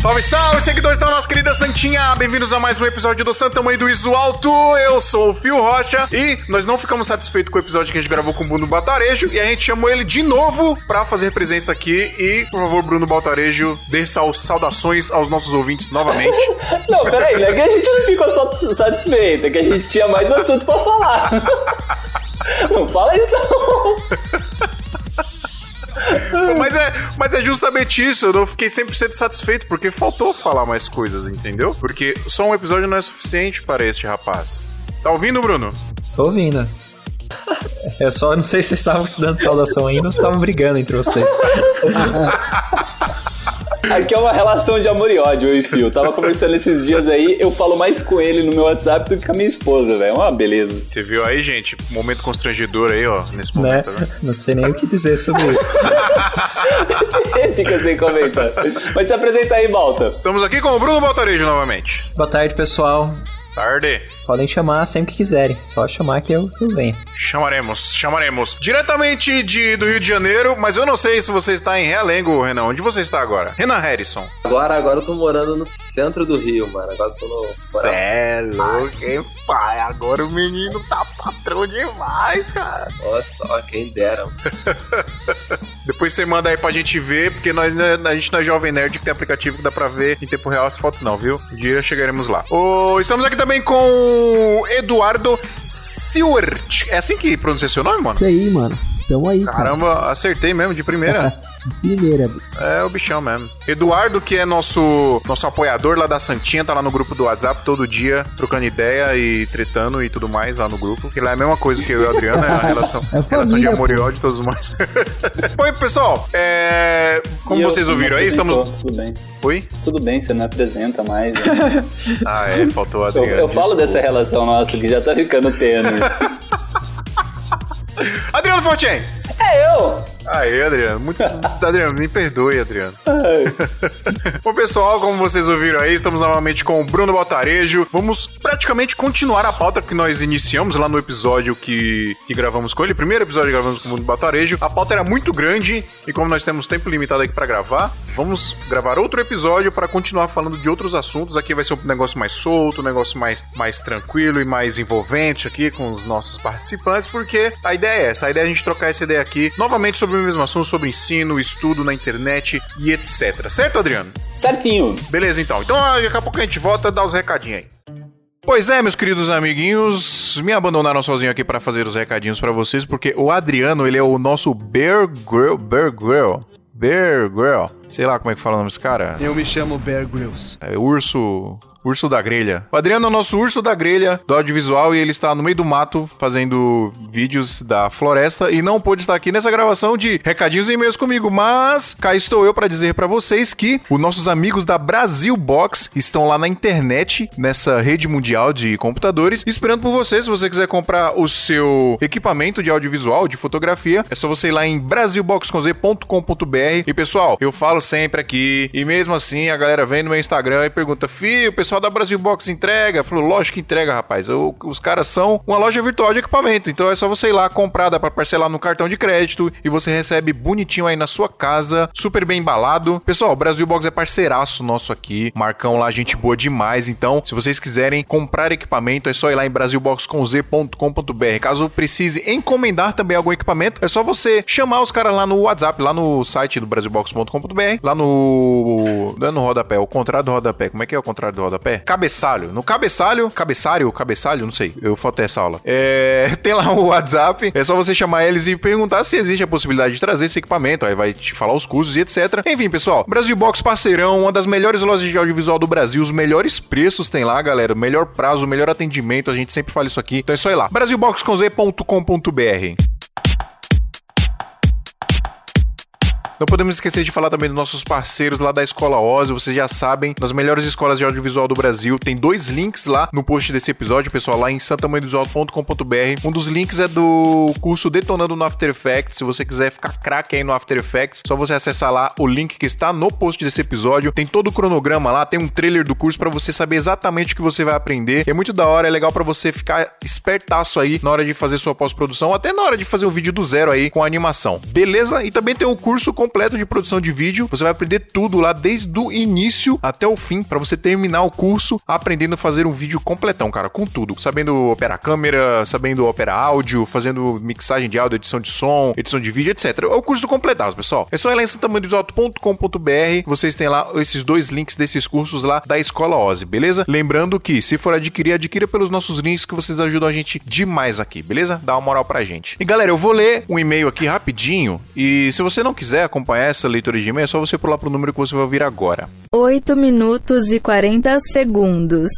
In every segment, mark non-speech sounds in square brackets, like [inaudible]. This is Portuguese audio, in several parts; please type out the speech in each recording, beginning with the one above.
Salve, salve, seguidores da nossa querida Santinha! Bem-vindos a mais um episódio do Santa Mãe do Iso Alto. Eu sou o Fio Rocha e nós não ficamos satisfeitos com o episódio que a gente gravou com o Bruno Batarejo e a gente chamou ele de novo pra fazer presença aqui. E, por favor, Bruno Batarejo, dê saudações aos nossos ouvintes novamente. [laughs] não, peraí, não é que a gente não ficou só satisfeito, é que a gente tinha mais assunto pra falar. [laughs] não fala isso não. Mas, é, mas é justamente isso, eu não fiquei 100% satisfeito, porque faltou falar mais coisas, entendeu? Porque só um episódio não é suficiente para este rapaz. Tá ouvindo, Bruno? Tô ouvindo. Eu só não sei se vocês estavam dando saudação ainda ou se estavam brigando entre vocês. [laughs] Aqui é uma relação de amor e ódio, eu e Fio. Tava conversando esses dias aí, eu falo mais com ele no meu WhatsApp do que com a minha esposa, velho. É uma beleza. Você viu aí, gente? Momento constrangedor aí, ó, nesse né? momento, né? Não sei nem o que dizer sobre isso. [laughs] Fica sem comentar. Mas se apresenta aí, Malta. Estamos aqui com o Bruno Baltarejo novamente. Boa tarde, pessoal. Tarde. Podem chamar sempre que quiserem. Só chamar que eu, eu venho. Chamaremos, chamaremos. Diretamente de, do Rio de Janeiro, mas eu não sei se você está em Realengo, Renan. Onde você está agora? Renan Harrison. Agora, agora eu tô morando no centro do Rio, mano. Agora eu tô no. Cê é louco, hein, pai? Agora o menino tá patrão demais, cara. Olha só, quem dera. [laughs] Depois você manda aí pra gente ver, porque nós, né, a gente não é Jovem Nerd que tem aplicativo que dá pra ver em tempo real as fotos, não, viu? Um dia chegaremos lá. Oh, estamos aqui também com Eduardo Silwert. É assim que pronuncia seu nome, mano? Isso aí, mano. Tamo aí, Caramba, cara. acertei mesmo de primeira. [laughs] de primeira. É o bichão mesmo. Eduardo, que é nosso, nosso apoiador lá da Santinha, tá lá no grupo do WhatsApp todo dia, trocando ideia e tretando e tudo mais lá no grupo. Que lá é a mesma coisa que eu e o Adriano, é a [laughs] relação, é família, relação de amor e ódio e todos mais. [laughs] Oi, pessoal. É... Como e vocês ouviram aí, estamos. Tudo bem. Oi? Tudo bem, você não apresenta mais. Né? ah, é, faltou o Adriano. Eu, eu falo dessa relação nossa que já tá ficando tênue. Adriano Fortin! É eu! Aí, Adriano. Muito... [laughs] Adriano, me perdoe, Adriano. [laughs] Bom, pessoal, como vocês ouviram aí, estamos novamente com o Bruno Botarejo. Vamos praticamente continuar a pauta que nós iniciamos lá no episódio que, que gravamos com ele. Primeiro episódio que gravamos com o Bruno Botarejo. A pauta era muito grande e como nós temos tempo limitado aqui para gravar, vamos gravar outro episódio para continuar falando de outros assuntos. Aqui vai ser um negócio mais solto, um negócio mais, mais tranquilo e mais envolvente aqui com os nossos participantes, porque a ideia é essa. A ideia é a gente trocar essa ideia aqui novamente sobre o mesmo assunto, sobre ensino, estudo na internet e etc. Certo, Adriano? Certinho. Beleza, então. Então, daqui a pouco a gente volta, dá os recadinhos aí. Pois é, meus queridos amiguinhos, me abandonaram sozinho aqui para fazer os recadinhos para vocês, porque o Adriano, ele é o nosso Bear Grill, Bear Grill, Bear Grill, sei lá como é que fala o nome desse cara. Eu me chamo Bear Grylls. É urso, Urso da Grelha. O Adriano é o nosso urso da grelha do audiovisual e ele está no meio do mato fazendo vídeos da floresta e não pôde estar aqui nessa gravação de recadinhos e e-mails comigo, mas cá estou eu para dizer para vocês que os nossos amigos da Brasil Box estão lá na internet, nessa rede mundial de computadores, esperando por você. Se você quiser comprar o seu equipamento de audiovisual, de fotografia, é só você ir lá em brasilboxconz.com.br. E pessoal, eu falo sempre aqui, e mesmo assim a galera vem no meu Instagram e pergunta: Fio, pessoal da Brasil Box entrega. Falou, lógico que entrega, rapaz. Os caras são uma loja virtual de equipamento. Então é só você ir lá comprar, dá pra parcelar no cartão de crédito e você recebe bonitinho aí na sua casa, super bem embalado. Pessoal, o Brasil Box é parceiraço nosso aqui. Marcão lá, gente boa demais. Então, se vocês quiserem comprar equipamento, é só ir lá em brasilboxconz.com.br. Caso precise encomendar também algum equipamento, é só você chamar os caras lá no WhatsApp, lá no site do brasilbox.com.br, lá no. Não é no rodapé, o contrário do rodapé. Como é que é o contrário do rodapé? Rodapé? Cabeçalho. No cabeçalho, cabeçalho, cabeçalho, não sei. Eu faltei essa aula. É, [laughs] tem lá o WhatsApp. É só você chamar eles e perguntar se existe a possibilidade de trazer esse equipamento. Aí vai te falar os custos e etc. Enfim, pessoal, Brasil Box parceirão, uma das melhores lojas de audiovisual do Brasil. Os melhores preços tem lá, galera. Melhor prazo, melhor atendimento. A gente sempre fala isso aqui. Então é só ir lá. brasilboxconz.com.br Não podemos esquecer de falar também dos nossos parceiros lá da Escola Oz, vocês já sabem, nas melhores escolas de audiovisual do Brasil. Tem dois links lá no post desse episódio, pessoal, lá em santamanhodosalto.com.br. Um dos links é do curso Detonando no After Effects. Se você quiser ficar craque aí no After Effects, só você acessar lá o link que está no post desse episódio. Tem todo o cronograma lá, tem um trailer do curso para você saber exatamente o que você vai aprender. É muito da hora, é legal para você ficar espertaço aí na hora de fazer sua pós-produção, até na hora de fazer um vídeo do zero aí com animação. Beleza? E também tem o curso com completo de produção de vídeo. Você vai aprender tudo lá desde o início até o fim para você terminar o curso aprendendo a fazer um vídeo completão, cara, com tudo, sabendo operar câmera, sabendo operar áudio, fazendo mixagem de áudio, edição de som, edição de vídeo, etc. É o curso completado, pessoal. É só ir lá em santamandiosalto.com.br, vocês têm lá esses dois links desses cursos lá da Escola Ozzy, beleza? Lembrando que se for adquirir, adquira pelos nossos links que vocês ajudam a gente demais aqui, beleza? Dá uma moral pra gente. E galera, eu vou ler um e-mail aqui rapidinho e se você não quiser essa leitura de e-mail, é só você pular pro número que você vai ouvir agora. 8 minutos e 40 segundos.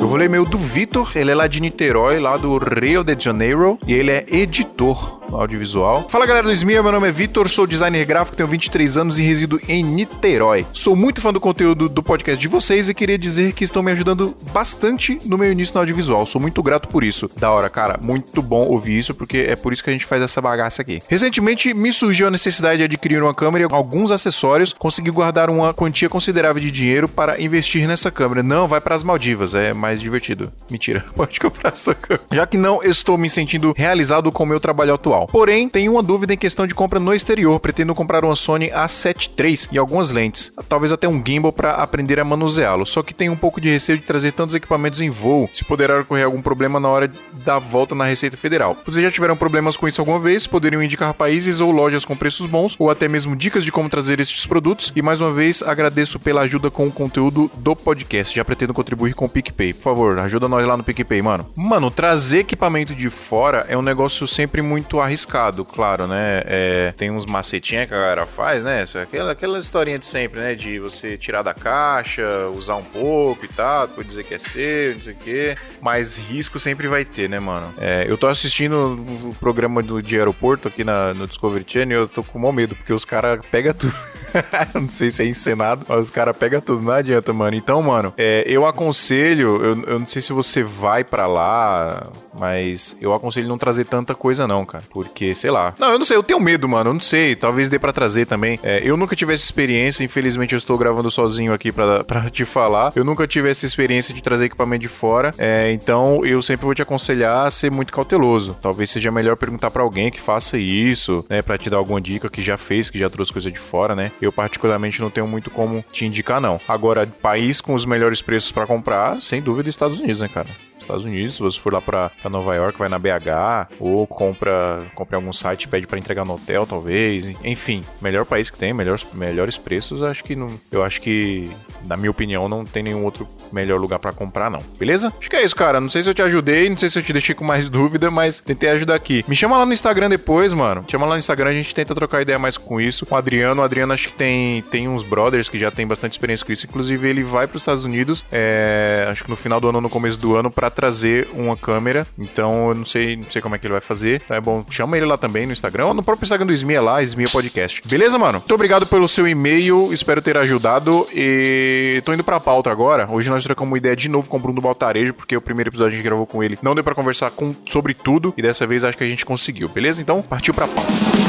Eu vou ler e-mail do Vitor, ele é lá de Niterói, lá do Rio de Janeiro, e ele é editor audiovisual. Fala galera do SMIA, meu nome é Vitor, sou designer gráfico, tenho 23 anos e resido em Niterói. Sou muito fã do conteúdo do podcast de vocês e queria dizer que estão me ajudando bastante no meu início no audiovisual. Sou muito grato por isso. Da hora, cara, muito bom ouvir isso, porque é por isso que a gente faz essa bagaça aqui. Recentemente me surgiu a necessidade de adquirir uma câmera e alguns acessórios, consegui guardar uma quantia considerável de dinheiro para investir nessa câmera. Não, vai para as Maldivas, é mais divertido. Mentira, [laughs] pode comprar essa câmera. Já que não estou me sentindo realizado com o meu trabalho atual. Porém, tenho uma dúvida em questão de compra no exterior. Pretendo comprar uma Sony A7 III e algumas lentes, talvez até um gimbal para aprender a manuseá-lo. Só que tenho um pouco de receio de trazer tantos equipamentos em voo, se poderá ocorrer algum problema na hora da volta na Receita Federal. Vocês já tiveram problemas com isso alguma vez? Poderiam indicar países ou lojas com preços bons, ou até mesmo dicas de como trazer estes produtos. E mais uma vez, agradeço pela ajuda com o conteúdo do podcast. Já pretendo contribuir com o PicPay. Por favor, ajuda nós lá no PicPay, mano. Mano, trazer equipamento de fora é um negócio sempre muito arriscado, claro, né? É, tem uns macetinhos que a galera faz, né? Aquela, aquela historinha de sempre, né? De você tirar da caixa, usar um pouco e tal, depois dizer que é seu, não sei o quê. Mas risco sempre vai ter, né, mano? É, eu tô assistindo o programa do, de aeroporto aqui na, no Discovery Channel e eu tô com maior medo, porque os caras pegam tudo. [laughs] [laughs] não sei se é encenado, mas os caras pegam tudo, não adianta, mano. Então, mano, é, eu aconselho, eu, eu não sei se você vai pra lá, mas eu aconselho não trazer tanta coisa, não, cara. Porque, sei lá. Não, eu não sei, eu tenho medo, mano. Eu não sei. Talvez dê pra trazer também. É, eu nunca tive essa experiência. Infelizmente, eu estou gravando sozinho aqui pra [laughs] te falar. Eu nunca tive essa experiência de trazer equipamento de fora. É, então, eu sempre vou te aconselhar a ser muito cauteloso. Talvez seja melhor perguntar pra alguém que faça isso, né? Pra te dar alguma dica que já fez, que já trouxe coisa de fora, né? Eu, particularmente, não tenho muito como te indicar, não. Agora, país com os melhores preços pra comprar, sem dúvida, Estados Unidos, né, cara? Estados Unidos, se você for lá pra Nova York, vai na BH, ou compra, compra em algum site, pede pra entregar no hotel, talvez. Enfim, melhor país que tem, melhores, melhores preços, acho que não. Eu acho que, na minha opinião, não tem nenhum outro melhor lugar pra comprar, não. Beleza? Acho que é isso, cara. Não sei se eu te ajudei, não sei se eu te deixei com mais [laughs] dúvida, mas tentei ajudar aqui. Me chama lá no Instagram depois, mano. Chama lá no Instagram, a gente tenta trocar ideia mais com isso. Com o Adriano, o Adriano acho que tem, tem uns brothers que já tem bastante experiência com isso. Inclusive, ele vai pros Estados Unidos, é, acho que no final do ano, no começo do ano, pra trazer uma câmera. Então, eu não sei, não sei como é que ele vai fazer. Então é bom, chama ele lá também no Instagram, ou no próprio Instagram do Smia lá, Smia Podcast. Beleza, mano? Muito obrigado pelo seu e-mail, espero ter ajudado. E tô indo pra pauta agora. Hoje nós trocamos uma ideia de novo com o Bruno Baltarejo, porque o primeiro episódio a gente gravou com ele. Não deu pra conversar com, sobre tudo, e dessa vez acho que a gente conseguiu, beleza? Então, partiu pra pauta.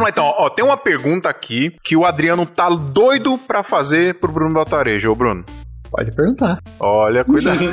Vamos lá então, ó, tem uma pergunta aqui que o Adriano tá doido pra fazer pro Bruno Baltarejo, ô Bruno. Pode perguntar. Olha, cuidado. [laughs]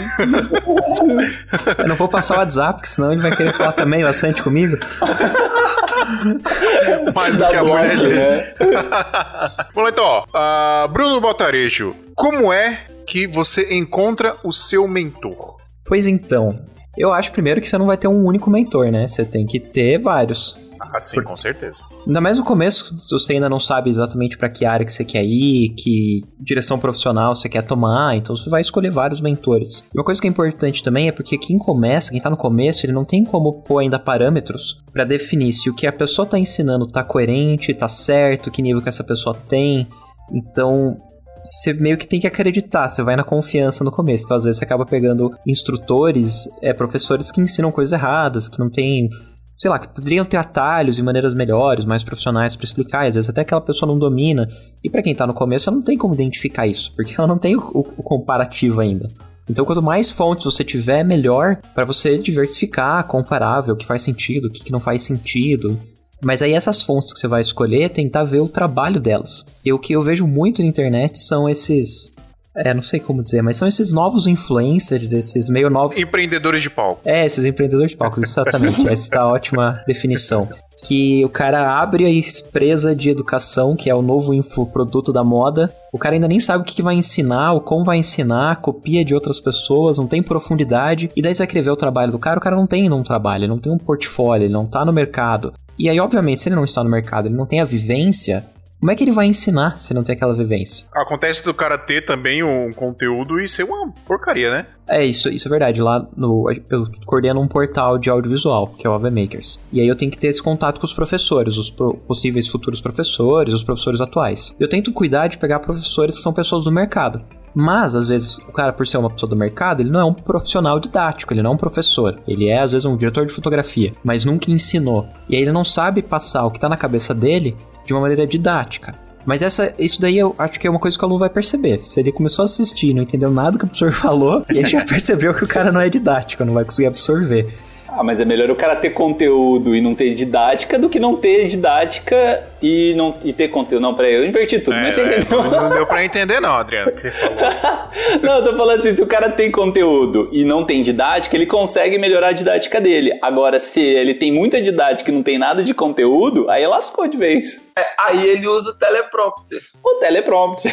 Eu não vou passar o WhatsApp, porque senão ele vai querer falar também bastante comigo. [laughs] Mais do Da que a mulher bloco, dele. né? [laughs] Vamos lá então, ó. Ah, Bruno Baltarejo, como é que você encontra o seu mentor? Pois então, eu acho primeiro que você não vai ter um único mentor, né? Você tem que ter vários. Ah, sim, com certeza. Ainda mais no começo, se você ainda não sabe exatamente pra que área que você quer ir, que direção profissional você quer tomar, então você vai escolher vários mentores. Uma coisa que é importante também é porque quem começa, quem tá no começo, ele não tem como pôr ainda parâmetros pra definir se o que a pessoa tá ensinando tá coerente, tá certo, que nível que essa pessoa tem. Então, você meio que tem que acreditar, você vai na confiança no começo. Então, às vezes, você acaba pegando instrutores, é, professores que ensinam coisas erradas, que não tem sei lá, que poderiam ter atalhos e maneiras melhores, mais profissionais para explicar, às vezes até aquela pessoa não domina. E para quem tá no começo, ela não tem como identificar isso, porque ela não tem o, o- o comparativo ainda. Então, quanto mais fontes você tiver, melhor para você diversificar, comparar, ver o que faz sentido, o que, não faz sentido. Mas aí essas fontes que você vai escolher, tentar ver o trabalho delas. E o que eu vejo muito na internet são esses é, não sei como dizer, mas são esses novos influencers, esses meio novos. Empreendedores de palco. É, esses empreendedores de palco, exatamente. [laughs] Essa tá ótima definição. Que o cara abre a empresa de educação, que é o novo infoproduto da moda. O cara ainda nem sabe o que, vai ensinar, o como vai ensinar, copia de outras pessoas, não tem profundidade. E daí você vai querer ver o trabalho do cara, o cara não tem um trabalho, ele não tem um portfólio, ele não tá no mercado. E aí, obviamente, se ele não está no mercado, ele não tem a vivência, como é que ele vai ensinar se não tem aquela vivência? Acontece do cara ter também um conteúdo e ser uma porcaria, né? É, isso, isso é verdade. Lá no. Eu coordeno um portal de audiovisual, que é o AV Makers. E aí eu tenho que ter esse contato com os professores, os pro, possíveis futuros professores, os professores atuais. Eu tento cuidar de pegar professores que são pessoas do mercado. Mas, às vezes, o cara, por ser uma pessoa do mercado, ele não é um profissional didático, ele não é um professor. Ele é, às vezes, um diretor de fotografia, mas nunca ensinou. E aí ele não sabe passar o que tá na cabeça dele de uma maneira didática. Mas essa, isso daí eu acho que é uma coisa que o aluno vai perceber. Se ele começou a assistir não entendeu nada do que o professor [laughs] falou, ele já percebeu que o cara não é didático, não vai conseguir absorver. Ah, mas é melhor o cara ter conteúdo e não ter didática do que não ter didática e, não, e ter conteúdo. Não, peraí, eu inverti tudo, É, mas você é, entendeu? não, não deu pra entender, não, Adriano. o que você falou. [laughs] não, eu tô falando assim, se o cara tem conteúdo e não tem didática, ele consegue melhorar a didática dele. Agora, se ele tem muita didática e não tem nada de conteúdo, aí lascou de vez. É, aí ele usa o teleprompter. O teleprompter.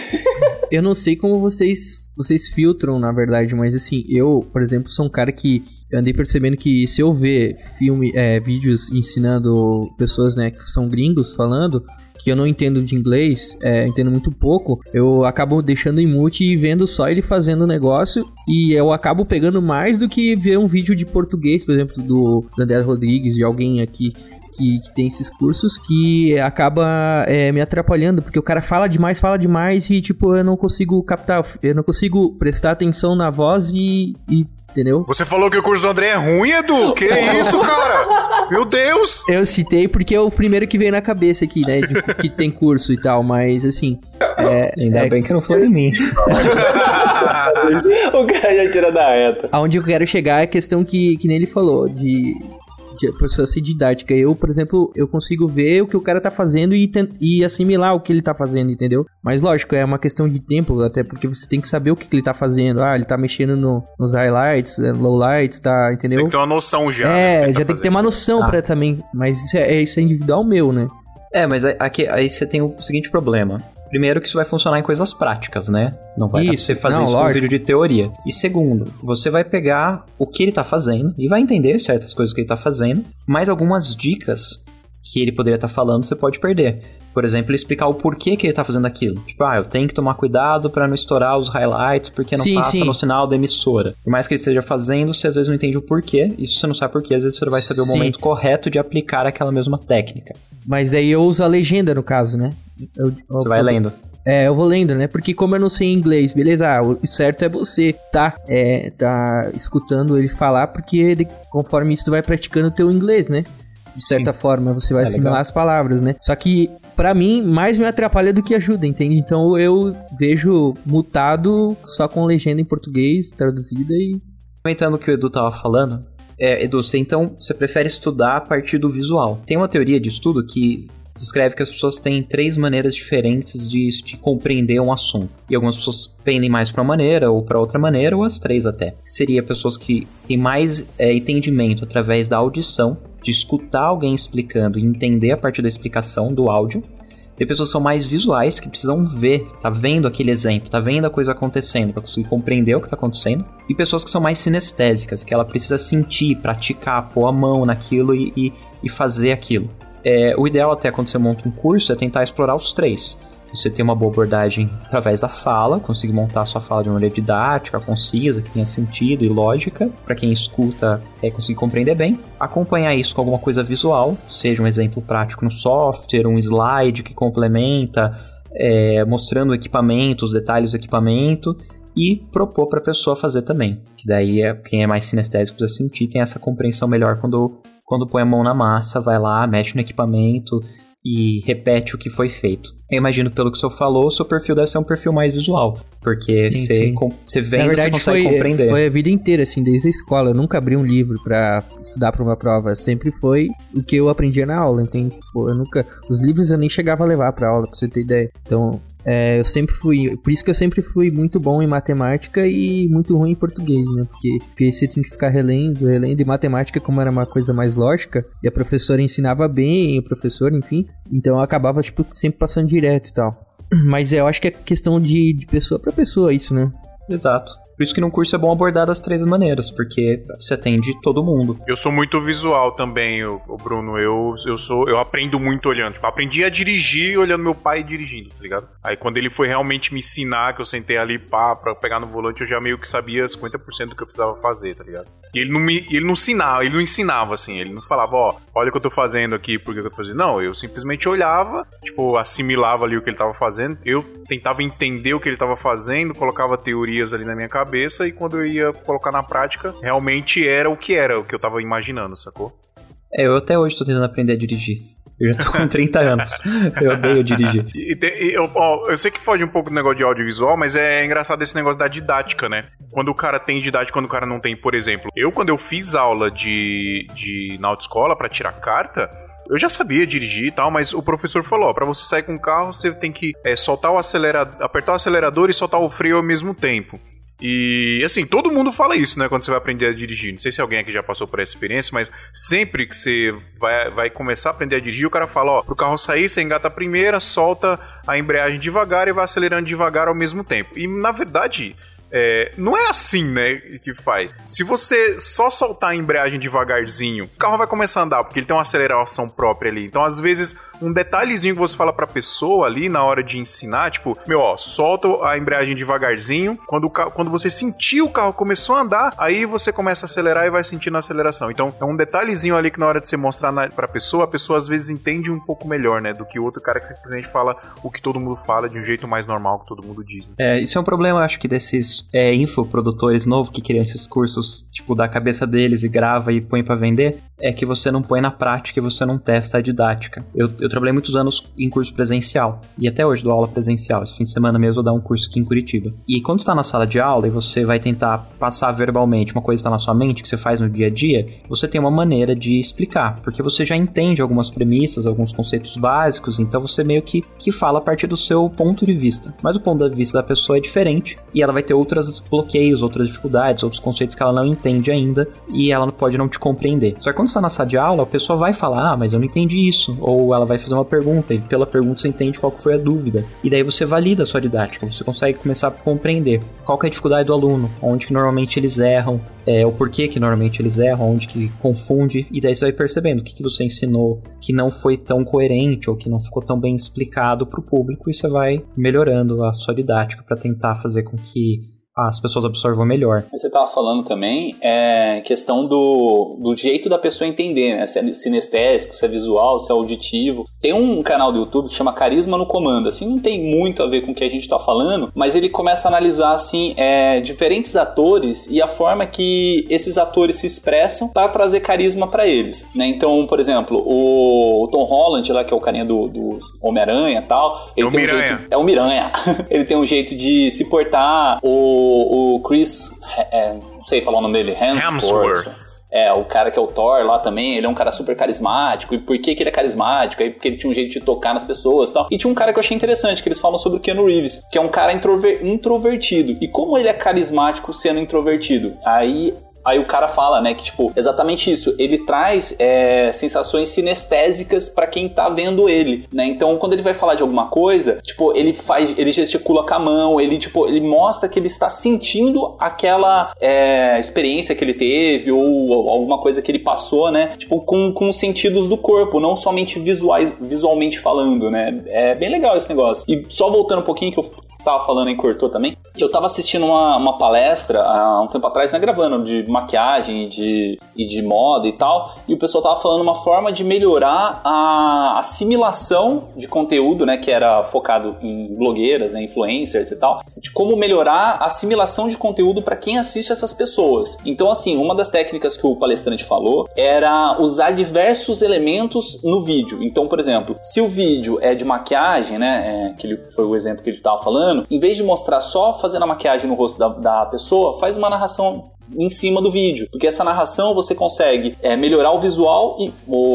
Eu não sei como vocês vocês filtram, na verdade, mas assim, eu, por exemplo, sou um cara que eu andei percebendo que se eu ver filme, é, vídeos ensinando pessoas, né, que são gringos falando, que eu não entendo de inglês, é, entendo muito pouco, eu acabo deixando em mute e vendo só ele fazendo o negócio e eu acabo pegando mais do que ver um vídeo de português, por exemplo, do André Rodrigues, de alguém aqui que, que, tem esses cursos que acaba é, me atrapalhando, porque o cara fala demais, fala demais e, tipo, eu não consigo captar, eu não consigo prestar atenção na voz e. e entendeu? Você falou que o curso do André é ruim, Edu? Que isso, cara? Meu Deus! Eu citei porque é o primeiro que veio na cabeça aqui, né? De, que tem curso e tal, mas assim. É, Ainda é, bem que não foi em mim. [laughs] o cara já tira da reta. Aonde eu quero chegar é a questão que, que nem ele falou, de de pessoa ser didática. Eu, por exemplo, eu consigo ver o que o cara tá fazendo e, e assimilar o que ele tá fazendo, entendeu? Mas lógico, é uma questão de tempo, até porque você tem que saber o que, que ele tá fazendo. Ah, ele tá mexendo no, nos highlights, eh, lowlights, tá, entendeu? Você tem que ter uma noção já. É, né, já tá tem que ter uma noção Ah. pra também. Mas isso é, isso é individual meu, né? É, mas aí- aqui, aí você tem o seguinte problema. Primeiro que isso vai funcionar em coisas práticas, né? Não vai Isso. você fazer Não, isso com um vídeo de teoria. E segundo, você vai pegar o que ele tá fazendo e vai entender certas coisas que ele tá fazendo, mas algumas dicas que ele poderia estar falando você pode perder. Por exemplo, ele explicar o porquê que ele tá fazendo aquilo. Tipo, ah, eu tenho que tomar cuidado pra não estourar os highlights porque não Sim, passa sim. no sinal da emissora. Por mais que ele esteja fazendo, você às vezes não entende o porquê. E se você não sabe porquê, às vezes você não vai saber o Sim. momento correto de aplicar aquela mesma técnica. Mas daí eu uso a legenda, no caso, né? Eu- Você eu- vai lendo. É, eu vou lendo, né? Porque como eu não sei inglês, beleza, ah, o certo é você tá, é, tá escutando ele falar, porque ele- conforme isso tu vai praticando o teu inglês, né? De certa forma, você vai É assimilar legal. as palavras, né? Só que, pra mim, mais me atrapalha do que ajuda, entende? Então eu vejo mutado só com legenda em português, traduzida e... Comentando o que o Edu tava falando, é, Edu, você então você prefere estudar a partir do visual. Tem uma teoria de estudo que descreve que as pessoas têm três maneiras diferentes de, de compreender um assunto. E algumas pessoas pendem mais para uma maneira ou para outra maneira, ou as três até. Seria pessoas que têm mais é, entendimento através da audição, de escutar alguém explicando e entender a partir da explicação do áudio. Tem pessoas que são mais visuais, que precisam ver, tá vendo aquele exemplo, tá vendo a coisa acontecendo, pra conseguir compreender o que tá acontecendo. E pessoas que são mais sinestésicas, que ela precisa sentir, praticar, pôr a mão naquilo e, e, e fazer aquilo. É, o ideal até quando você monta um curso é tentar explorar os três. Você ter uma boa abordagem através da fala, conseguir montar a sua fala de uma maneira didática, concisa, que tenha sentido e lógica, para quem escuta é, conseguir compreender bem. Acompanhar isso com alguma coisa visual, seja um exemplo prático no software, um slide que complementa, é, mostrando os detalhes do equipamento, e propor para a pessoa fazer também. Que daí é, quem é mais sinestésico precisa sentir, tem essa compreensão melhor quando, quando põe a mão na massa, vai lá, mexe no equipamento e repete o que foi feito. Eu imagino, pelo que o senhor falou, o seu perfil deve ser um perfil mais visual, porque você, vem Na e você consegue foi, compreender. foi a vida inteira, assim, desde a escola. Eu nunca abri um livro pra estudar pra uma prova. Sempre foi o que eu aprendia na aula, entende? Tipo, eu nunca... Os livros eu nem chegava a levar pra aula, pra você ter ideia. Então, é, eu sempre fui... Por isso que eu sempre fui muito bom em matemática e muito ruim em português, né? Porque, porque você tem que ficar relendo, relendo. E matemática, como era uma coisa mais lógica, e a professora ensinava bem, o professor, enfim. Então, eu acabava, tipo, sempre passando direto e tal. [clears throat] Mas eu acho que é questão de, de pessoa pra pessoa isso, né? Exato. Por isso que num curso é bom abordar das três maneiras, porque você atende todo mundo. Eu sou muito visual também, o, Bruno. Eu, eu sou, eu aprendo muito olhando. Tipo, aprendi a dirigir olhando meu pai dirigindo, tá ligado? Aí quando ele foi realmente me ensinar, que eu sentei ali pá, pra pegar no volante, eu já meio que sabia 50% do que eu precisava fazer, tá ligado? E ele não me, ele não ensinava, ele não ensinava assim, ele não falava, ó, olha o que eu tô fazendo aqui, por que eu tô fazendo. Não, eu simplesmente olhava, tipo, assimilava ali o que ele tava fazendo. Eu tentava entender o que ele tava fazendo, colocava teorias ali na minha cabeça e quando eu ia colocar na prática, realmente era o que era, o que eu tava imaginando, sacou? É, eu até hoje tô tentando aprender a dirigir. Eu já tô com [laughs] 30 anos. Eu odeio dirigir. E te- e eu, ó, eu sei que foge um pouco do negócio de audiovisual, mas é engraçado esse negócio da didática, né? Quando o cara tem didática, quando o cara não tem, por exemplo. Eu, quando eu fiz aula de, de na autoescola pra tirar carta, eu já sabia dirigir e tal, mas o professor falou, ó, pra você sair com o carro, você tem que é, soltar o acelerador, apertar o acelerador e soltar o freio ao mesmo tempo. E assim, todo mundo fala isso, né, quando você vai aprender a dirigir. Não sei se alguém aqui já passou por essa experiência, mas sempre que você vai, vai começar a aprender a dirigir, o cara fala, ó, pro carro sair, você engata a primeira, solta a embreagem devagar e vai acelerando devagar ao mesmo tempo. E na verdade, é, não é assim, né, que faz. Se você só soltar a embreagem devagarzinho, o carro vai começar a andar, porque ele tem uma aceleração própria ali. Então, às vezes, um detalhezinho que você fala pra pessoa ali na hora de ensinar, tipo, meu, ó, solta a embreagem devagarzinho. Quando, o quando você sentir o carro começou a andar, aí você começa a acelerar e vai sentindo a aceleração. Então, é um detalhezinho ali que na hora de você mostrar na, pra pessoa, a pessoa às vezes entende um pouco melhor, né, do que o outro cara que simplesmente fala o que todo mundo fala de um jeito mais normal que todo mundo diz. Né? É, isso é um problema, acho que, desses é, infoprodutores novos que criam esses cursos, tipo, da cabeça deles e grava e põe pra vender, é que você não põe na prática e você não testa a didática. Eu, eu trabalhei muitos anos em curso presencial, e até hoje dou aula presencial. Esse fim de semana mesmo eu dar um curso aqui em Curitiba. E quando você tá na sala de aula e você vai tentar passar verbalmente uma coisa que está na sua mente, que você faz no dia a dia, você tem uma maneira de explicar, porque você já entende algumas premissas, alguns conceitos básicos, então você meio que, que fala a partir do seu ponto de vista. Mas o ponto de vista da pessoa é diferente e ela vai ter outros bloqueios, outras dificuldades, outros conceitos que ela não entende ainda e ela pode não te compreender. Só que quando você está na sala de aula, a pessoa vai falar, ah, mas eu não entendi isso, ou ela vai fazer uma pergunta e pela pergunta você entende qual foi a dúvida. E daí você valida a sua didática, você consegue começar a compreender qual é a dificuldade do aluno, onde que normalmente eles erram, é, o porquê que normalmente eles erram, onde que confunde, e daí você vai percebendo o que, que você ensinou que não foi tão coerente ou que não ficou tão bem explicado para o público, e você vai melhorando a sua didática para tentar fazer com que as pessoas absorvam melhor. Você tava falando também é questão do, do jeito da pessoa entender, né? Se é sinestésico, se é visual, se é auditivo. Tem um canal do YouTube que chama Carisma no Comando. Assim, não tem muito a ver com o que a gente tá falando, mas ele começa a analisar, assim, é, diferentes atores e a forma que esses atores se expressam para trazer carisma para eles, né? Então, por exemplo, o, Tom Holland, lá, que é o carinha do, do Homem-Aranha e tal, ele o tem um jeito... É o Miranha. [laughs] ele tem um jeito de se portar. O, o Chris... é, não sei falar o nome dele. Hemsworth. Hemsworth. É, o cara que é o Thor lá também, ele é um cara super carismático. E por que, que ele é carismático? Aí porque ele tinha um jeito de tocar nas pessoas e tal. E tinha um cara que eu achei interessante, que eles falam sobre o Keanu Reeves, que é um cara introver- introvertido. E como ele é carismático sendo introvertido? Aí Aí o cara fala, né, que tipo, exatamente isso. Ele traz é, sensações sinestésicas pra quem tá vendo ele, né? Então, quando ele vai falar de alguma coisa, tipo, ele faz, ele gesticula com a mão, ele tipo, ele mostra que ele está sentindo aquela é, experiência que ele teve ou, ou alguma coisa que ele passou, né? Tipo, com, com os sentidos do corpo, não somente visuais, visualmente falando, né? É bem legal esse negócio. E só voltando um pouquinho que eu tava falando e cortou também. Eu tava assistindo uma, uma palestra há um tempo atrás, né, gravando, de maquiagem e de, e de moda e tal, e o pessoal tava falando uma forma de melhorar a assimilação de conteúdo, né, que era focado em blogueiras, né, influencers e tal, de como melhorar a assimilação de conteúdo para quem assiste essas pessoas. Então, assim, uma das técnicas que o palestrante falou era usar diversos elementos no vídeo. Então, por exemplo, se o vídeo é de maquiagem, né, é, que foi o exemplo que ele estava falando, em vez de mostrar só fazendo a maquiagem no rosto da, da pessoa, faz uma narração em cima do vídeo, porque essa narração você consegue é, melhorar o visual e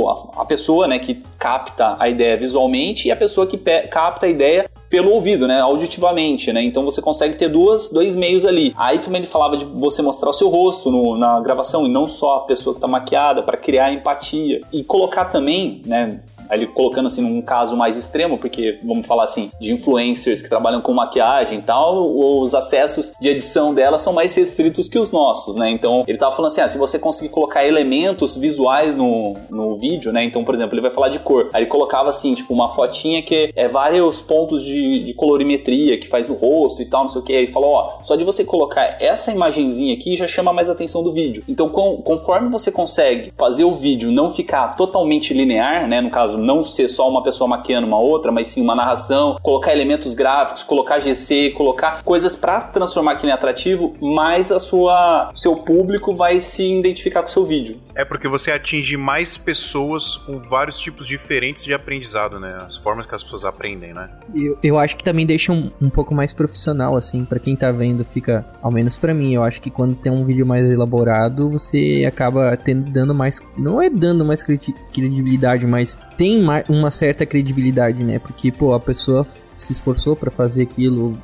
a, a pessoa, né, que capta a ideia visualmente e a pessoa que capta a ideia pelo ouvido, né, auditivamente, né? Então você consegue ter duas, dois meios ali. Aí também ele falava de você mostrar o seu rosto no, na gravação e não só a pessoa que está maquiada para criar empatia e colocar também, né, Aí ele colocando assim num caso mais extremo, porque vamos falar assim, de influencers que trabalham com maquiagem e tal, os acessos de edição dela são mais restritos que os nossos, né? Então ele tava falando assim: ah, se você conseguir colocar elementos visuais no, no vídeo, né? Então, por exemplo, ele vai falar de cor. Aí ele colocava assim, tipo, uma fotinha que é vários pontos de, de colorimetria que faz no rosto e tal, não sei o que. Aí ele falou: ó, só de você colocar essa imagenzinha aqui já chama mais atenção do vídeo. Então, com, conforme você consegue fazer o vídeo não ficar totalmente linear, né? No caso, não ser só uma pessoa maquiando uma outra, mas sim uma narração, colocar elementos gráficos, colocar GC, colocar coisas para transformar aquilo em atrativo, mais a sua seu público vai se identificar com o seu vídeo. É porque você atinge mais pessoas com vários tipos diferentes de aprendizado, né? As formas que as pessoas aprendem, né? Eu, eu acho que também deixa um, um pouco mais profissional, assim, para quem tá vendo, fica, ao menos para mim, eu acho que quando tem um vídeo mais elaborado, você acaba tendo, dando mais, não é dando mais credibilidade, mas tem uma certa credibilidade, né? Porque, pô, a pessoa se esforçou para fazer aquilo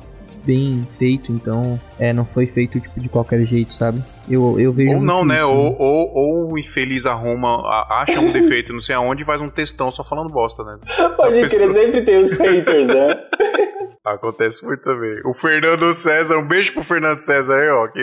bem feito, então é, não foi feito tipo de qualquer jeito, sabe? Eu, eu vejo Ou não, né? Isso, ou, né? ou, ou o infeliz arruma, acha um defeito não sei aonde e faz um textão só falando bosta, né? [laughs] Pode crer, sempre tem os haters, né? [laughs] Acontece muito também. O Fernando César, um beijo pro Fernando César aí, ó, que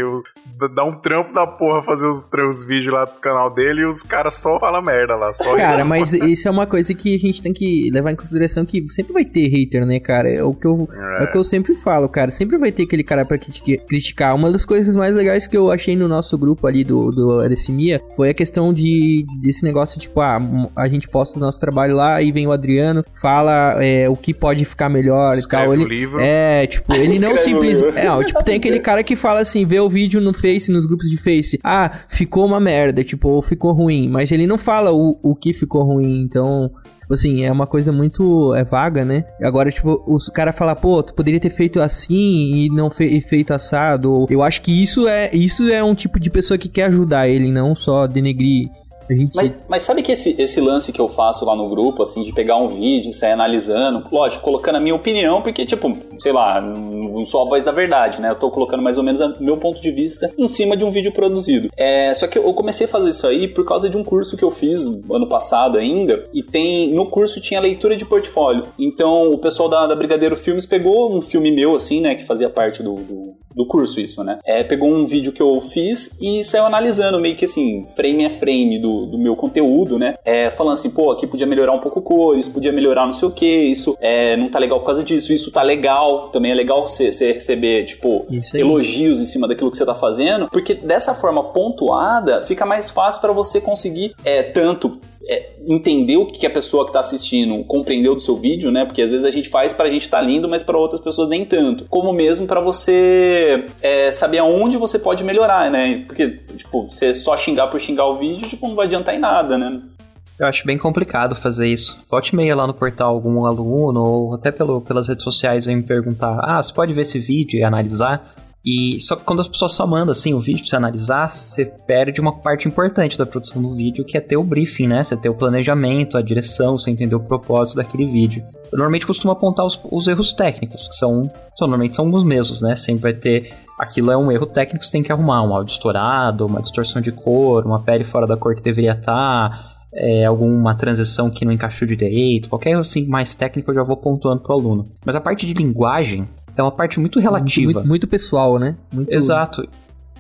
dá um trampo da porra fazer os, os vídeos lá do canal dele e os caras só falam merda lá. Só cara, mas [laughs] isso é uma coisa que a gente tem que levar em consideração que sempre vai ter hater, né, cara? É o que eu, é. é o que eu sempre falo, cara. Sempre vai ter aquele cara pra criticar. Uma das coisas mais legais que eu achei no nosso grupo ali do, do Arecimia foi a questão de desse negócio, tipo, ah, a gente posta o nosso trabalho lá e vem o Adriano, fala é, o que pode ficar melhor Escreve e tal. Ele, livro. É, tipo, ele não simplesmente. É, tipo, tem aquele cara que fala assim, vê o vídeo no Face, nos grupos de Face. Ah, ficou uma merda, tipo, ou ficou ruim. Mas ele não fala o, o que ficou ruim, então. Tipo assim, é uma coisa muito é vaga, né? Agora, tipo, os cara fala, pô, tu poderia ter feito assim e não fe feito assado. Eu acho que isso é isso é um tipo de pessoa que quer ajudar ele, não só denegrir Gente... Mas, mas, sabe que esse, esse lance que eu faço lá no grupo, assim, de pegar um vídeo e sair analisando, lógico, colocando a minha opinião, porque, tipo, sei lá, não sou a voz da verdade, né? Eu tô colocando mais ou menos o meu ponto de vista em cima de um vídeo produzido. É, só que eu comecei a fazer isso aí por causa de um curso que eu fiz ano passado ainda, e tem, no curso tinha leitura de portfólio. Então, o pessoal da, da Brigadeiro Filmes pegou um filme meu, assim, né, que fazia parte do, do, do curso isso, né? É, pegou um vídeo que eu fiz e saiu analisando meio que assim, frame a frame do do, meu conteúdo, né? É, falando assim, pô, aqui podia melhorar um pouco cores, podia melhorar não sei o que, isso é, não tá legal por causa disso, isso tá legal. Também é legal você, você receber, tipo, elogios em cima daquilo que você tá fazendo, porque dessa forma pontuada fica mais fácil para você conseguir é, tanto é, entender o que a pessoa que está assistindo compreendeu do seu vídeo, né? Porque às vezes a gente faz para a gente estar tá lindo, mas para outras pessoas nem tanto. Como mesmo para você é, saber aonde você pode melhorar, né? Porque, tipo, você só xingar por xingar o vídeo, tipo, não vai adiantar em nada, né? Eu acho bem complicado fazer isso. Volte meia lá no portal algum aluno, ou até pelo, pelas redes sociais vem me perguntar: ah, você pode ver esse vídeo e analisar? E só que quando as pessoas só mandam assim o vídeo pra você analisar, você perde uma parte importante da produção do vídeo, que é ter o briefing, né? Você ter o planejamento, a direção, você entender o propósito daquele vídeo. Eu normalmente costumo apontar os, os erros técnicos, que são, são normalmente são os mesmos, né? Sempre vai ter aquilo é um erro técnico você tem que arrumar, um áudio estourado, uma distorção de cor, uma pele fora da cor que deveria estar, tá, é, alguma transição que não encaixou direito, qualquer erro assim mais técnico eu já vou pontuando pro aluno. Mas a parte de linguagem, é uma parte muito relativa. Muito, muito pessoal, né? Muito... Exato.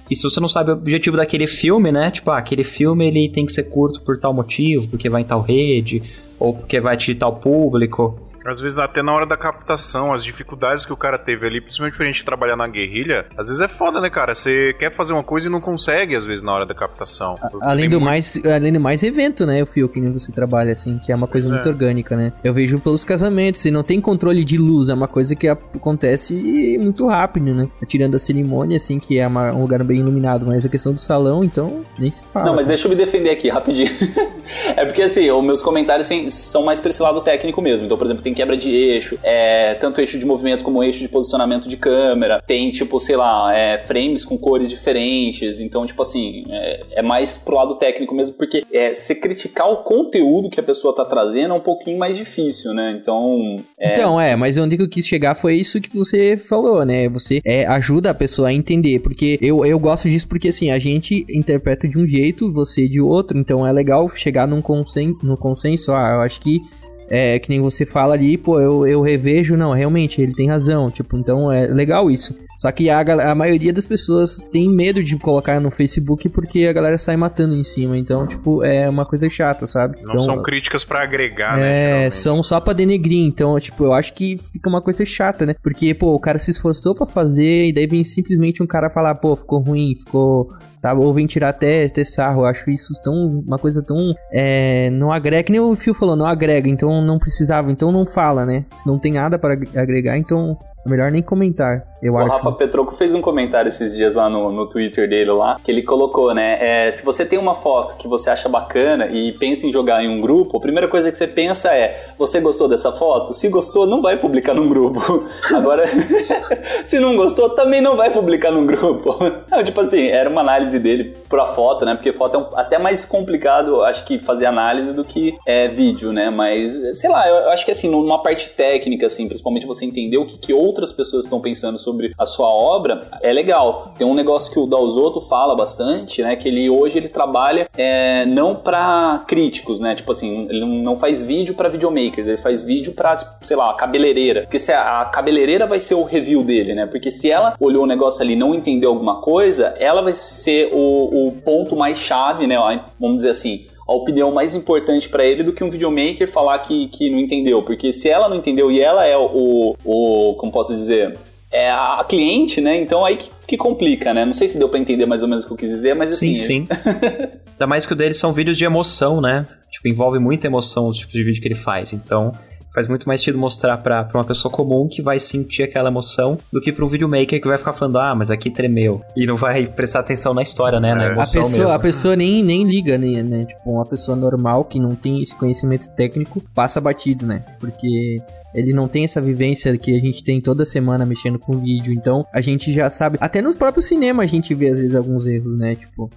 E se você não sabe o objetivo daquele filme, né? Tipo, ah, aquele filme ele tem que ser curto por tal motivo, porque vai em tal rede. ou porque vai digitar o público. Às vezes até na hora da captação, as dificuldades que o cara teve ali, principalmente pra gente trabalhar na guerrilha, às vezes é foda, né, cara? Você quer fazer uma coisa e não consegue, às vezes, na hora da captação. Você Além do, muito- mais, além do mais evento, né, o Fio, que nem você trabalha, assim, que é uma coisa É. muito orgânica, né? Eu vejo pelos casamentos, e não tem controle de luz, é uma coisa que acontece muito rápido, né? Tirando a cerimônia, assim, que é uma- um lugar bem iluminado, mas a questão do salão, então, nem se fala. Não, mas deixa eu me defender aqui, rapidinho. [laughs] é porque, assim, os meus comentários assim, são mais pra esse lado técnico mesmo. Então, por exemplo, tem quebra de eixo, é, tanto eixo de movimento como eixo de posicionamento de câmera. Tem, tipo, sei lá, é, frames com cores diferentes. Então, tipo assim, é, é mais pro lado técnico mesmo, porque é, você criticar o conteúdo que a pessoa tá trazendo é um pouquinho mais difícil, né? Então, é, Então, é, mas onde que eu quis chegar foi isso que você falou, né? Você é, ajuda a pessoa a entender, porque eu, eu gosto disso porque, assim, a gente interpreta de um jeito, você de outro, então é legal chegar num consen no consenso, ah, eu acho que é que nem você fala ali, pô, eu, eu revejo, não, realmente, ele tem razão, tipo, então é legal isso. Só que a, a maioria das pessoas tem medo de colocar no Facebook porque a galera sai matando em cima, então, tipo, é uma coisa chata, sabe? Não então, são críticas pra agregar, né? é, são só pra denegrir, então, tipo, eu acho que fica uma coisa chata, né? Porque, pô, o cara se esforçou pra fazer e daí vem simplesmente um cara falar, pô, ficou ruim, ficou, sabe? Ou vem tirar até, até sarro. Eu acho isso tão, uma coisa tão, é, não agrega, que nem o Phil falou, não agrega, então não precisava, então não fala, né? Se não tem nada pra agregar, então é melhor nem comentar, eu O acho. Rafa Petroco fez um comentário esses dias lá no, no Twitter dele lá, que ele colocou, né? é, se você tem uma foto que você acha bacana e pensa em jogar em um grupo, a primeira coisa que você pensa é: você gostou dessa foto? Se gostou, não vai publicar num grupo. [laughs] Agora, [laughs] se não gostou, também não vai publicar num grupo. [laughs] Não, tipo assim, era uma análise dele pra foto, né? Porque foto é um- até mais complicado, acho que, fazer análise do que é, vídeo, né? Mas, sei lá, eu, eu acho que assim, numa parte técnica, assim, principalmente você entender o que, que outras pessoas estão pensando sobre a sua obra, é legal. Tem um negócio que o Dalzotto fala bastante, né? Que ele hoje ele trabalha é, não pra críticos, né? Tipo assim, ele não faz vídeo pra videomakers, ele faz vídeo pra, sei lá, a cabeleireira. Porque se a, a cabeleireira vai ser o review dele, né? Porque se ela olhou o negócio ali e não entendeu alguma coisa, ela vai ser o, o ponto mais chave, né? Vamos dizer assim, a opinião mais importante pra ele do que um videomaker falar que, que não entendeu. Porque se ela não entendeu e ela é o, o como posso dizer, é a cliente, né? Então aí que, que complica, né? Não sei se deu pra entender mais ou menos o que eu quis dizer, mas assim. Sim, sim. [laughs] Ainda mais que o deles são vídeos de emoção, né? Tipo, envolve muita emoção os tipos de vídeo que ele faz. Então, faz muito mais sentido mostrar pra, pra uma pessoa comum que vai sentir aquela emoção do que pra um videomaker que vai ficar falando, ah, mas aqui tremeu. E não vai [laughs] prestar atenção na história, né? Na É. A emoção pessoa, mesmo. a pessoa nem, nem liga, né, né? Tipo, uma pessoa normal que não tem esse conhecimento técnico passa batido, né? Porque ele não tem essa vivência que a gente tem toda semana mexendo com vídeo. Então a gente já sabe. Até no próprio cinema a gente vê às vezes alguns erros, né? Tipo.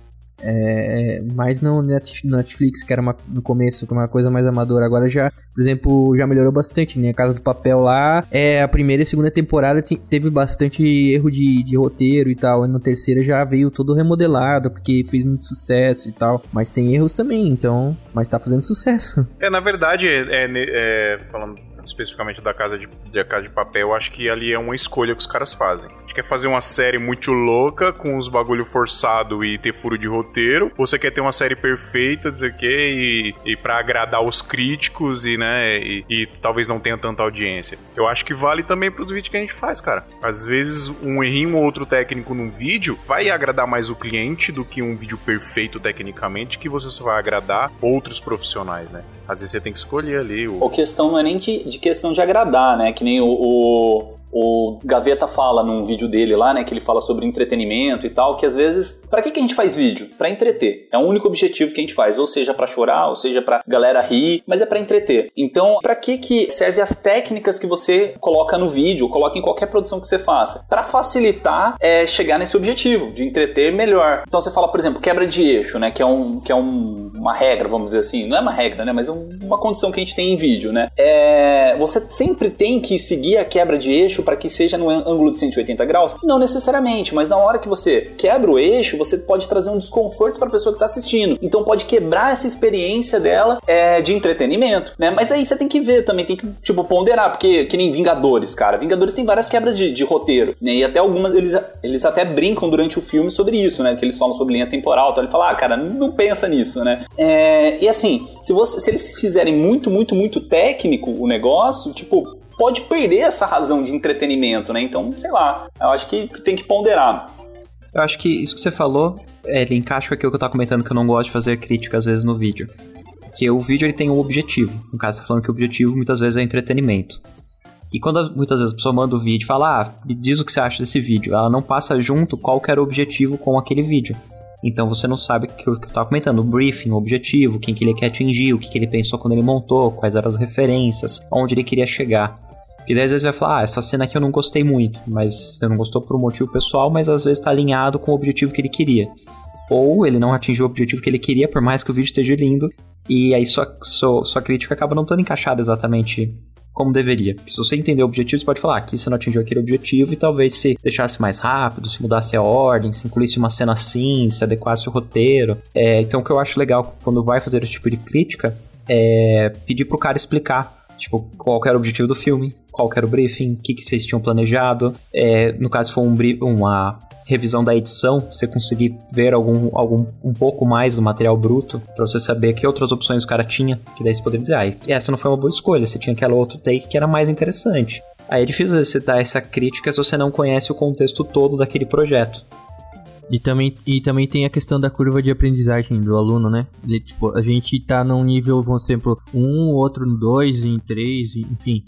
É, mas no Net- Netflix, que era uma, no começo uma coisa mais amadora, agora já, por exemplo, já melhorou bastante, né? A Casa do Papel lá, é a primeira e segunda temporada te- teve bastante erro de, de roteiro e tal, e na terceira já veio todo remodelado, porque fez muito sucesso e tal, mas tem erros também, então, mas tá fazendo sucesso. [laughs] É, na verdade, é, é, falando especificamente da casa de, da casa de papel, acho que ali é uma escolha que os caras fazem. Quer fazer uma série muito louca, com os bagulho forçado e ter furo de roteiro, ou você quer ter uma série perfeita, dizer que e, e para agradar os críticos e, né, e, e talvez não tenha tanta audiência. Eu acho que vale também pros vídeos que a gente faz, cara. Às vezes um errinho ou outro técnico num vídeo vai agradar mais o cliente do que um vídeo perfeito tecnicamente, que você só vai agradar outros profissionais, né? Às vezes você tem que escolher ali o. A questão não é nem de, de questão de agradar, né? Que nem o, o, o Gaveta fala num vídeo dele lá, né? Que ele fala sobre entretenimento e tal, que às vezes. Pra que, que a gente faz vídeo? Pra entreter. É o único objetivo que a gente faz. Ou seja, pra chorar, ou seja, pra galera rir, mas é pra entreter. Então, pra que, que serve as técnicas que você coloca no vídeo, coloca em qualquer produção que você faça? Pra facilitar é, chegar nesse objetivo, de entreter melhor. Então você fala, por exemplo, quebra de eixo, né? Que é, um, que é um, uma regra, vamos dizer assim. Não é uma regra, né? Mas é um- uma condição que a gente tem em vídeo, né? É, você sempre tem que seguir a quebra de eixo eixo para que seja no ângulo de 180 graus? Não necessariamente, mas na hora que você quebra o eixo, você pode trazer um desconforto para a pessoa que está assistindo. Então pode quebrar essa experiência dela é, de entretenimento, né? Mas aí você tem que ver também, tem que tipo ponderar, porque que nem Vingadores, cara. Vingadores tem várias quebras de, de roteiro, né? E até algumas eles, eles até brincam durante o filme sobre isso, né? Que eles falam sobre linha temporal, então ele fala, ah, cara, não pensa nisso, né? É, e assim, se, você, se eles fizerem muito, muito, muito técnico o negócio, tipo, pode perder essa razão de entretenimento, né? Então, sei lá, eu acho que tem que ponderar. Eu acho que isso que você falou, é, ele encaixa com aquilo que eu tava comentando, que eu não gosto de fazer crítica às vezes no vídeo. Que o vídeo ele tem um objetivo. No caso, você tá falando que o objetivo muitas vezes é entretenimento. E quando muitas vezes a pessoa manda o vídeo e fala, ah, me diz o que você acha desse vídeo, ela não passa junto qual era o objetivo com aquele vídeo. Então você não sabe o que eu tava comentando, o briefing, o objetivo, quem que ele quer atingir, o que, que ele pensou quando ele montou, quais eram as referências, onde ele queria chegar. Porque daí às vezes vai falar, ah, essa cena aqui eu não gostei muito, mas você não gostou por um motivo pessoal, mas às vezes está alinhado com o objetivo que ele queria. Ou ele não atingiu o objetivo que ele queria, por mais que o vídeo esteja lindo, e aí sua, sua, sua crítica acaba não estando encaixada exatamente como deveria. Se você entender o objetivo, você pode falar, aqui você não atingiu aquele objetivo e talvez se deixasse mais rápido, se mudasse a ordem, se incluísse uma cena assim, se adequasse o roteiro. É, então o que eu acho legal quando vai fazer esse tipo de crítica é pedir pro cara explicar Tipo, qual era o objetivo do filme, qual era o briefing, o que, que vocês tinham planejado. É, no caso, for um, uma revisão da edição, você conseguir ver algum, algum um pouco mais do material bruto, para você saber que outras opções o cara tinha, que daí você poderia dizer, ah, essa não foi uma boa escolha, você tinha aquela outro take que era mais interessante. Aí é difícil dar essa crítica se você não conhece o contexto todo daquele projeto. E também, e também tem a questão da curva de aprendizagem do aluno, né? Tipo, a gente tá num nível, por exemplo, um, outro no dois, em três, enfim,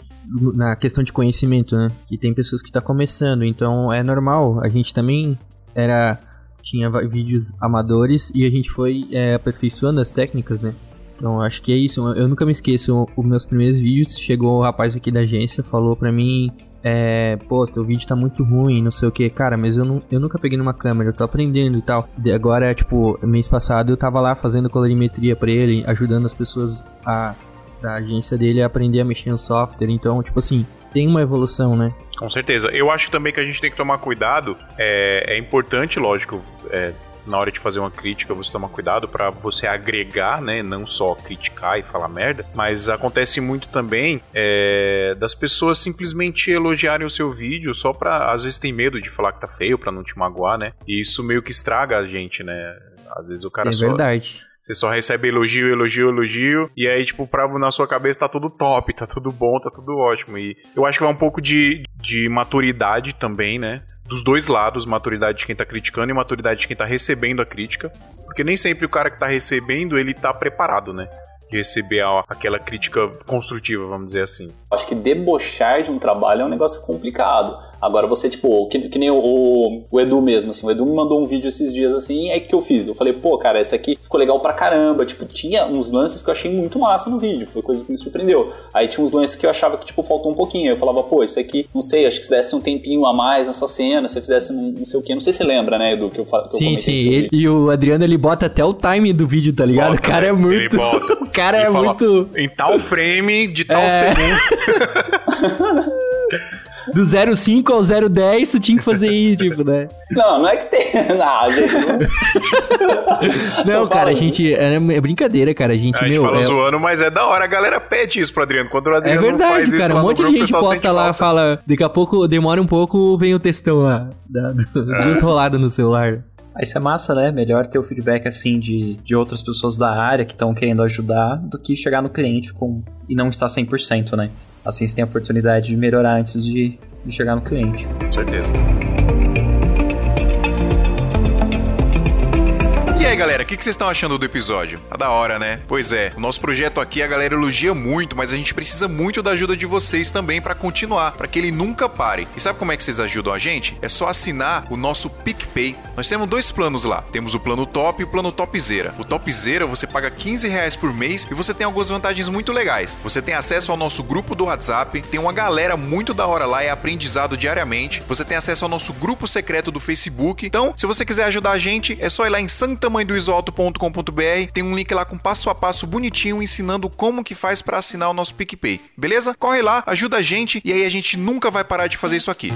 na questão de conhecimento, né? Que tem pessoas que tá começando, então é normal. A gente também era tinha vídeos amadores e a gente foi é, aperfeiçoando as técnicas, né? Então acho que é isso. Eu nunca me esqueço. Os meus primeiros vídeos chegou o rapaz aqui da agência, falou para mim é, pô, teu vídeo tá muito ruim, não sei o que, cara, mas eu, não, eu nunca peguei numa câmera, eu tô aprendendo e tal. De agora, tipo, mês passado eu tava lá fazendo colorimetria para ele, ajudando as pessoas a, da agência dele a aprender a mexer no software, então, tipo assim, tem uma evolução, né? Com certeza. Eu acho também que a gente tem que tomar cuidado, é, é importante, lógico, é, na hora de fazer uma crítica, você toma cuidado para você agregar, né? Não só criticar e falar merda, mas acontece muito também é, das pessoas simplesmente elogiarem o seu vídeo só pra. Às vezes tem medo de falar que tá feio para não te magoar, né? E isso meio que estraga a gente, né? Às vezes o cara é só. verdade. Você só recebe elogio, elogio, elogio. E aí, tipo, pra, na sua cabeça tá tudo top, tá tudo bom, tá tudo ótimo. E eu acho que vai um pouco de, de maturidade também, né? dos dois lados, maturidade de quem tá criticando e maturidade de quem tá recebendo a crítica. Porque nem sempre o cara que tá recebendo, ele tá preparado, né? de receber a, aquela crítica construtiva, vamos dizer assim. Acho que debochar de um trabalho é um negócio complicado. Agora você, tipo, que, que nem o, o, Edu mesmo, assim, o Edu me mandou um vídeo esses dias assim, aí que eu fiz? Eu falei, pô, cara, esse aqui ficou legal pra caramba. Tipo, tinha uns lances que eu achei muito massa no vídeo, foi coisa que me surpreendeu. Aí tinha uns lances que eu achava que, tipo, faltou um pouquinho. Aí eu falava, pô, esse aqui, não sei, acho que se desse um tempinho a mais nessa cena, se fizesse um, não sei o quê. Não sei se você lembra, né, Edu, que eu, que sim, eu Sim, sim, ele, e o Adriano, ele bota até o time do vídeo, tá ligado? Bota, o cara é muito... [laughs] o cara é fala, muito... Em tal frame, de tal é... segundo... [laughs] [laughs] do 05 ao 010, tu tinha que fazer isso, tipo, né? Não, não é que tem. [laughs] Não, gente. [laughs] Não, não cara, a gente. É, é, brincadeira, cara. A gente, a gente meu, fala é... zoando, mas é da hora. A galera pede isso pro Adriano. Quando o Adriano é verdade, faz cara, isso, um monte de gente posta lá, falta. fala. Daqui a pouco, demora um pouco, vem o textão lá. Da, do, é. Duas roladas no celular. Aí isso é massa, né? Melhor ter o feedback assim de, de outras pessoas da área que estão querendo ajudar do que chegar no cliente com e não estar 100%, né? Assim você tem a oportunidade de melhorar antes de, de chegar no cliente. Com certeza. aí, galera, o que, que vocês estão achando do episódio? Tá da hora, né? Pois é, o nosso projeto aqui a galera elogia muito, mas a gente precisa muito da ajuda de vocês também para continuar, para que ele nunca pare. E sabe como é que vocês ajudam a gente? É só assinar o nosso PicPay. Nós temos dois planos lá. Temos o plano top e o plano topzera. O topzera você paga 15 reais por mês e você tem algumas vantagens muito legais. Você tem acesso ao nosso grupo do WhatsApp, tem uma galera muito da hora lá, é aprendizado diariamente. Você tem acesso ao nosso grupo secreto do Facebook. Então, se você quiser ajudar a gente, é só ir lá em Santa Mãe do isoalto.com.br, tem um link lá com passo a passo bonitinho ensinando como que faz para assinar o nosso PicPay. Beleza? Corre lá, ajuda a gente e aí a gente nunca vai parar de fazer isso aqui.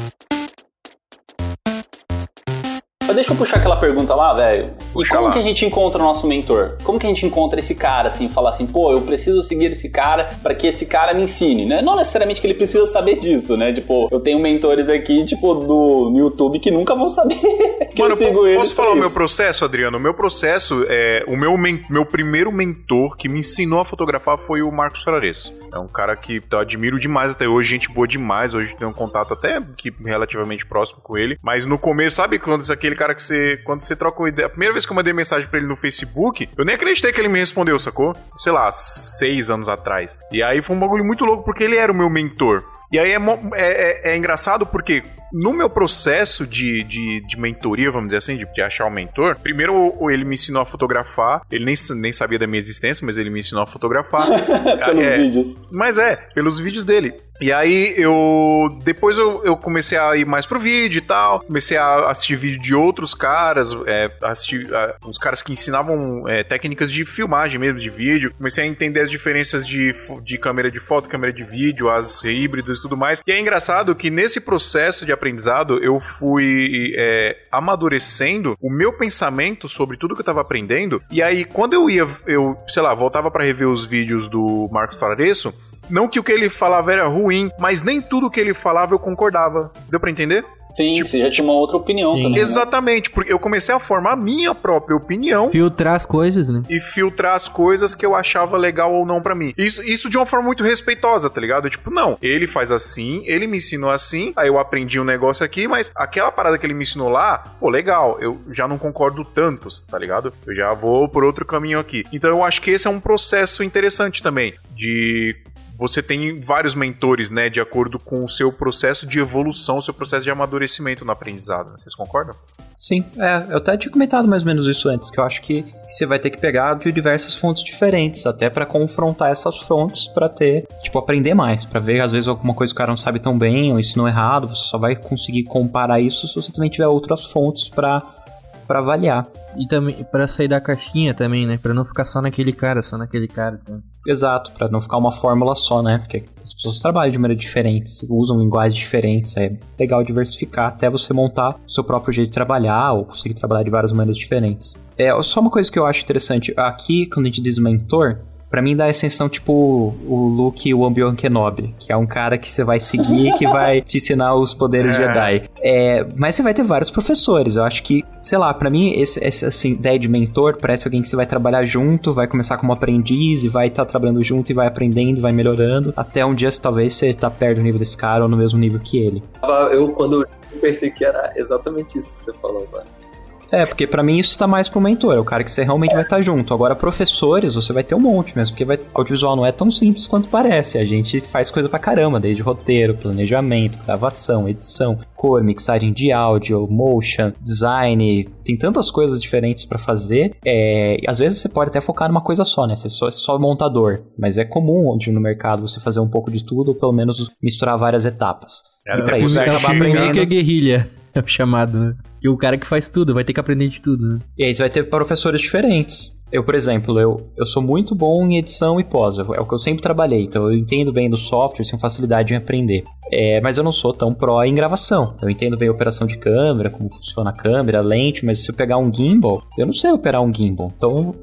Mas deixa eu puxar aquela pergunta lá, velho. E como lá. que a gente encontra o nosso mentor? Como que a gente encontra esse cara, assim, falar assim, pô, eu preciso seguir esse cara pra que esse cara me ensine, né? Não necessariamente que ele precisa saber disso, né? Tipo, eu tenho mentores aqui, tipo, do, no YouTube que nunca vão saber [laughs] que Mano, eu sigo po- eles. posso falar o meu processo, Adriano? O meu processo é. O meu, meu primeiro mentor que me ensinou a fotografar foi o Marcos Fraresso. É um cara que eu admiro demais até hoje, gente boa demais. Hoje tenho um contato até que relativamente próximo com ele. Mas no começo, sabe quando aquele cara que você. Quando você troca uma ideia. A primeira vez que eu mandei mensagem pra ele no Facebook, eu nem acreditei que ele me respondeu, sacou? Sei lá, seis anos atrás. E aí foi um bagulho muito louco, porque ele era o meu mentor. E aí é, é- é- é engraçado porque no meu processo de, de, de mentoria, vamos dizer assim, de, de achar um mentor, primeiro ele me ensinou a fotografar, ele nem, nem sabia da minha existência, mas ele me ensinou a fotografar. [laughs] Pelos É, vídeos. mas é, pelos vídeos dele. E aí eu. Depois eu, eu comecei a ir mais pro vídeo e tal. Comecei a assistir vídeo de outros caras, é, assistir ah, os caras que ensinavam é, técnicas de filmagem mesmo, de vídeo. Comecei a entender as diferenças de, de câmera de foto, câmera de vídeo, as híbridas e tudo mais. E é engraçado que nesse processo de aprendizado eu fui é, amadurecendo o meu pensamento sobre tudo que eu tava aprendendo. E aí, quando eu ia, eu, sei lá, voltava pra rever os vídeos do Marcos Fararesso. Não que o que ele falava era ruim, mas nem tudo que ele falava eu concordava. Deu pra entender? Sim, Tipo- você já tinha uma outra opinião Sim. também. né? Exatamente, porque eu comecei a formar a minha própria opinião Filtrar as coisas, né? e filtrar as coisas que eu achava legal ou não pra mim. Isso, isso de uma forma muito respeitosa, tá ligado? Tipo, não, ele faz assim, ele me ensinou assim, aí eu aprendi um negócio aqui, mas aquela parada que ele me ensinou lá, pô, legal, eu já não concordo tanto, tá ligado? Eu já vou por outro caminho aqui. Então eu acho que esse é um processo interessante também, de você tem vários mentores, né, de acordo com o seu processo de evolução, o seu processo de amadurecimento no aprendizado. né? Vocês concordam? Sim, é, eu até tinha comentado mais ou menos isso antes, que eu acho que você vai ter que pegar de diversas fontes diferentes, até pra confrontar essas fontes pra ter, tipo, aprender mais, Pra ver às vezes alguma coisa que o cara não sabe tão bem ou ensinou errado, você só vai conseguir comparar isso se você também tiver outras fontes pra para avaliar. E também pra sair da caixinha também, né? Pra não ficar só naquele cara, só naquele cara. Então. Exato, pra não ficar uma fórmula só, né? Porque as pessoas trabalham de maneira diferente, usam linguagens diferentes, é legal diversificar até você montar o seu próprio jeito de trabalhar ou conseguir trabalhar de várias maneiras diferentes. É só uma coisa que eu acho interessante, aqui quando a gente diz mentor, Pra mim dá a sensação tipo o Luke e o Obi-Wan Kenobi, que é um cara que você vai seguir, que vai te ensinar os poderes [laughs] É. Jedi. É, mas você vai ter vários professores. Eu acho que, sei lá, pra mim esse, essa assim, ideia de mentor parece alguém que você vai trabalhar junto, vai começar como aprendiz e vai estar trabalhando junto e vai aprendendo, vai melhorando, até um dia talvez você tá perto do nível desse cara ou no mesmo nível que ele. Eu, quando eu pensei que era exatamente isso que você falou, mano. É, porque pra mim isso tá mais pro mentor, é o cara que você realmente vai estar junto. Agora, professores, você vai ter um monte mesmo, porque vai, audiovisual não é tão simples quanto parece. A gente faz coisa pra caramba, desde roteiro, planejamento, gravação, edição, cor, mixagem de áudio, motion, design, tem tantas coisas diferentes pra fazer. É, e às vezes você pode até focar numa coisa só, né? Você é só, só montador, mas é comum onde no mercado você fazer um pouco de tudo, ou pelo menos misturar várias etapas. É, e pra é isso você acabar aprendendo. que é guerrilha, é [laughs] o chamado, né? E o cara que faz tudo, vai ter que aprender de tudo, né? E aí você vai ter professores diferentes. Eu, por exemplo, eu, eu sou muito bom em edição e pós, é o que eu sempre trabalhei, então eu entendo bem do software, tenho facilidade em aprender. É, mas eu não sou tão pró em gravação. Eu entendo bem a operação de câmera, como funciona a câmera, lente, mas se eu pegar um gimbal, eu não sei operar um gimbal. Então,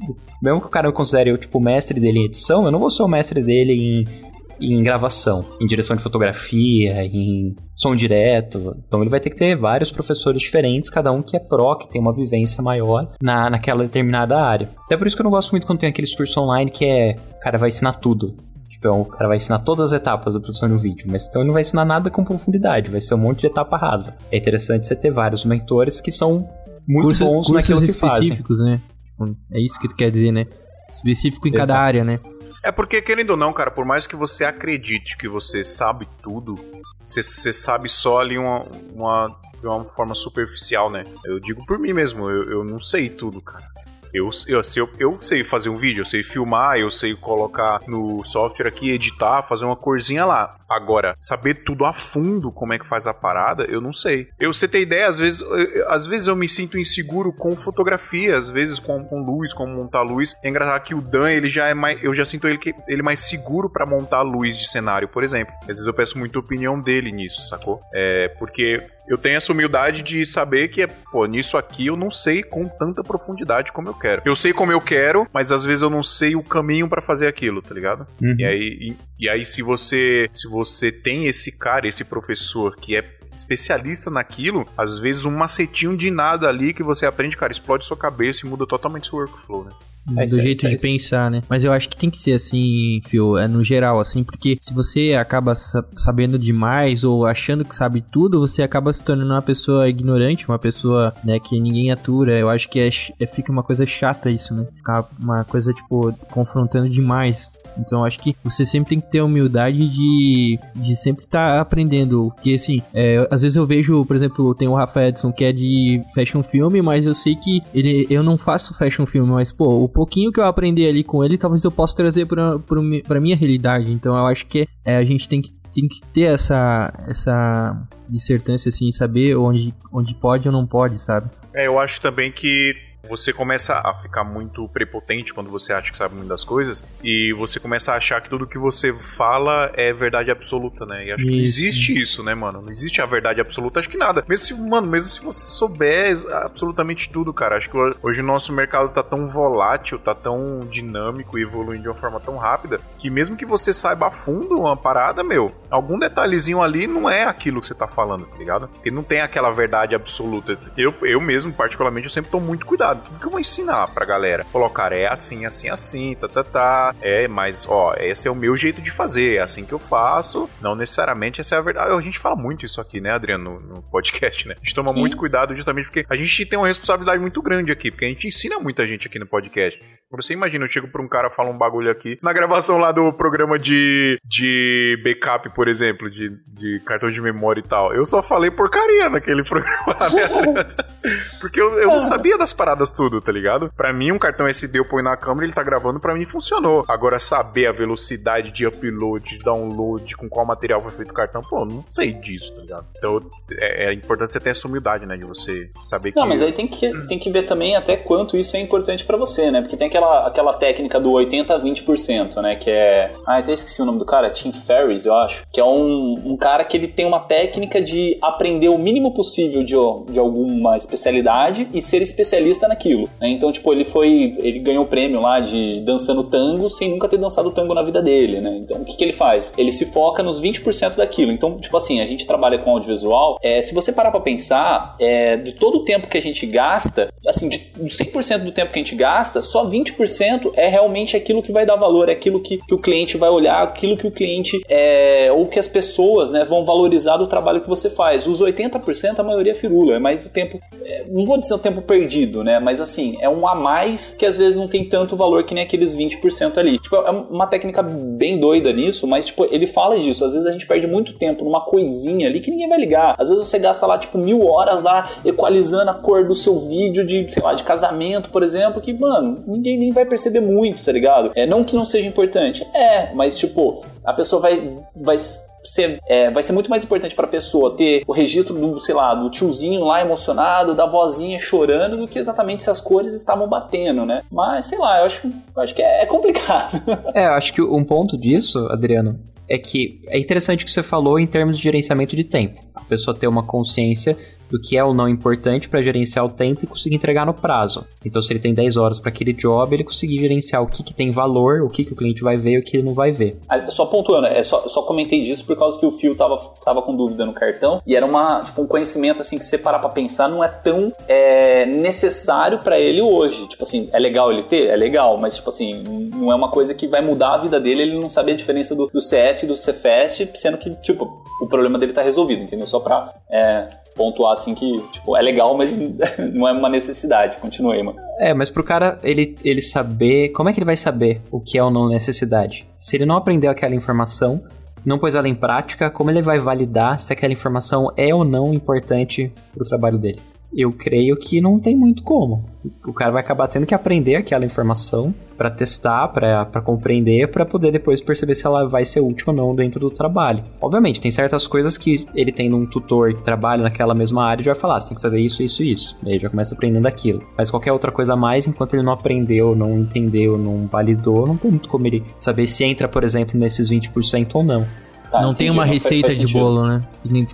mesmo que o cara me considere eu, tipo, mestre dele em edição, eu não vou ser o mestre dele em em gravação, em direção de fotografia, em som direto. Então ele vai ter que ter vários professores diferentes, cada um que é pró, que tem uma vivência maior na, naquela determinada área. Até por isso que eu não gosto muito quando tem aqueles cursos online que é, o cara vai ensinar tudo. Tipo, é o cara vai ensinar todas as etapas da produção de um vídeo, mas então ele não vai ensinar nada com profundidade, vai ser um monte de etapa rasa. É interessante você ter vários mentores que são muito Curso- bons naquilo que fazem. específicos, né? Tipo, é isso que tu quer dizer, né? Específico em cada Exato. área, né? É porque, querendo ou não, cara, por mais que você acredite que você sabe tudo, você, você sabe só ali uma, uma, de uma forma superficial, né? Eu digo por mim mesmo, eu, eu não sei tudo, cara. Eu, eu, eu, eu sei fazer um vídeo, eu sei filmar, eu sei colocar no software aqui, editar, fazer uma corzinha lá. Agora, saber tudo a fundo como é que faz a parada, eu não sei. Eu, você tem ideia, às vezes, eu, às vezes eu me sinto inseguro com fotografia, às vezes com, com luz, como montar luz. É engraçado que o Dan, ele já é mais. Eu já sinto ele, que, ele mais seguro para montar luz de cenário, por exemplo. Às vezes eu peço muita opinião dele nisso, sacou? É, porque eu tenho essa humildade de saber que, pô, nisso aqui eu não sei com tanta profundidade como eu quero. Eu sei como eu quero, mas às vezes eu não sei o caminho para fazer aquilo, tá ligado? Uhum. E aí, e, e aí se você se você tem esse cara, esse professor que é especialista naquilo, às vezes um macetinho de nada ali que você aprende, cara, explode sua cabeça e muda totalmente seu workflow, né? É, do isso jeito isso é- de pensar, né? Mas eu acho que tem que ser assim, Fio, é no geral, assim, porque se você acaba sa- sabendo demais ou achando que sabe tudo, você acaba se tornando uma pessoa ignorante, uma pessoa, né, que ninguém atura. Eu acho que é, é- fica uma coisa chata isso, né? Ficar uma coisa, tipo, confrontando demais. Então eu acho que você sempre tem que ter a humildade de, de sempre estar aprendendo. Porque assim, é, às vezes eu vejo, por exemplo, tem o Rafa Edson que é de fashion film, mas eu sei que ele, eu não faço fashion film, mas pô, o pouquinho que eu aprendi ali com ele, talvez eu possa trazer pra minha realidade. Então eu acho que é, a gente tem que, tem que ter essa, essa dissertância assim, saber onde, onde pode ou não pode, sabe? É, eu acho também que você começa a ficar muito prepotente quando você acha que sabe muito das coisas e você começa a achar que tudo que você fala é verdade absoluta, né? E acho que não Isso. existe isso, né, mano? Não existe a verdade absoluta, acho que nada. Mesmo se, mano, mesmo se você souber absolutamente tudo, cara. Acho que ho- hoje o nosso mercado tá tão volátil, tá tão dinâmico e evoluindo de uma forma tão rápida que mesmo que você saiba a fundo uma parada, meu, algum detalhezinho ali não é aquilo que você tá falando, tá ligado? Porque não tem aquela verdade absoluta. Eu, eu mesmo, particularmente, eu sempre tomo muito cuidado. Tudo que eu vou ensinar pra galera. Colocar é assim, assim, assim, tá, tá, tá. É, mas, ó, esse é o meu jeito de fazer. É assim que eu faço. Não necessariamente essa é a verdade. A gente fala muito isso aqui, né, Adriano, no, no podcast, né? A gente toma Sim. muito cuidado justamente porque a gente tem uma responsabilidade muito grande aqui. Porque a gente ensina muita gente aqui no podcast. Você imagina, eu chego pra um cara fala um bagulho aqui. Na gravação lá do programa de, de backup, por exemplo, de, de cartão de memória e tal. Eu só falei porcaria naquele [laughs] programa, né? [laughs] Porque eu, eu não sabia das paradas tudo, tá ligado? Pra mim, um cartão SD eu ponho na câmera ele tá gravando, pra mim funcionou. Agora, saber a velocidade de upload, de download, com qual material foi feito o cartão, pô, eu não sei disso, tá ligado? Então, é, é importante você ter essa humildade, né? De você saber que. Não, mas aí tem que, tem que ver também até quanto isso é importante pra você, né? Porque tem aquela, aquela técnica do 80 a 20%, né? Que é. Ah, até esqueci o nome do cara, Tim Ferriss, eu acho. Que é um, um cara que ele tem uma técnica de aprender o mínimo possível de, de alguma especialidade e ser especialista naquilo. né? Então, tipo, ele foi. Ele ganhou o prêmio lá de dançando tango sem nunca ter dançado tango na vida dele, né? Então, o que, que ele faz? Ele se foca nos 20% daquilo. Então, tipo assim, a gente trabalha com audiovisual. É, se você parar pra pensar, é, de todo o tempo que a gente gasta, assim, de 100% do tempo que a gente gasta, só 20% é realmente aquilo que vai dar valor, é aquilo que, que o cliente vai olhar, aquilo que o cliente é, ou que as pessoas né, vão valorizar do trabalho que você faz. Os 80% a maioria é firula, é mais o tempo, é, não vou dizer o tempo perdido, né? Mas assim, é um a mais que às vezes não tem tanto valor que nem aqueles 20% ali. Tipo, é uma técnica bem doida nisso, mas tipo, ele fala disso. Às vezes a gente perde muito tempo numa coisinha ali que ninguém vai ligar. Às vezes você gasta lá, tipo, mil horas lá equalizando a cor do seu vídeo de, sei lá, de casamento, por exemplo, que, mano, ninguém nem vai perceber muito, tá ligado? É, não que não seja importante. É, mas tipo, a pessoa vai. vai ser, é, vai ser muito mais importante para a pessoa ter o registro do, sei lá, do tiozinho lá emocionado, da vozinha chorando, do que exatamente se as cores estavam batendo, né? Mas, sei lá, eu acho, eu acho que é, é complicado. [laughs] É, eu acho que um ponto disso, Adriano, é que é interessante o que você falou em termos de gerenciamento de tempo. A pessoa ter uma consciência do que é ou não importante para gerenciar o tempo e conseguir entregar no prazo. Então, se ele tem 10 horas para aquele job, ele conseguir gerenciar o que, que tem valor, o que, que o cliente vai ver e o que ele não vai ver. Ah, Só pontuando, é só, só comentei disso por causa que o Fio tava, tava com dúvida no cartão e era uma, tipo, um conhecimento assim que você parar pra pensar não é tão é, necessário pra ele hoje. Tipo assim, é legal ele ter? É legal, mas tipo assim, não é uma coisa que vai mudar a vida dele, ele não saber a diferença do, do CF do CFest, sendo que, tipo, o problema dele tá resolvido, entendeu? Só pra é, pontuar assim que, tipo, é legal, mas [laughs] não é uma necessidade. Continue mano. É, mas pro cara ele, ele saber. Como é que ele vai saber o que é ou não necessidade? Se ele não aprendeu aquela informação, não pôs ela em prática, como ele vai validar se aquela informação é ou não importante pro trabalho dele? Eu creio que não tem muito como. O cara vai acabar tendo que aprender aquela informação para testar, para compreender, para poder depois perceber se ela vai ser útil ou não dentro do trabalho. Obviamente, tem certas coisas que ele tem num tutor que trabalha naquela mesma área e já vai falar, você tem que saber isso, isso isso. Daí já começa aprendendo aquilo. Mas qualquer outra coisa a mais, enquanto ele não aprendeu, não entendeu, não validou, não tem muito como ele saber se entra, por exemplo, nesses 20% ou não. Tá, não entendi, tem uma receita faz, faz de bolo, né?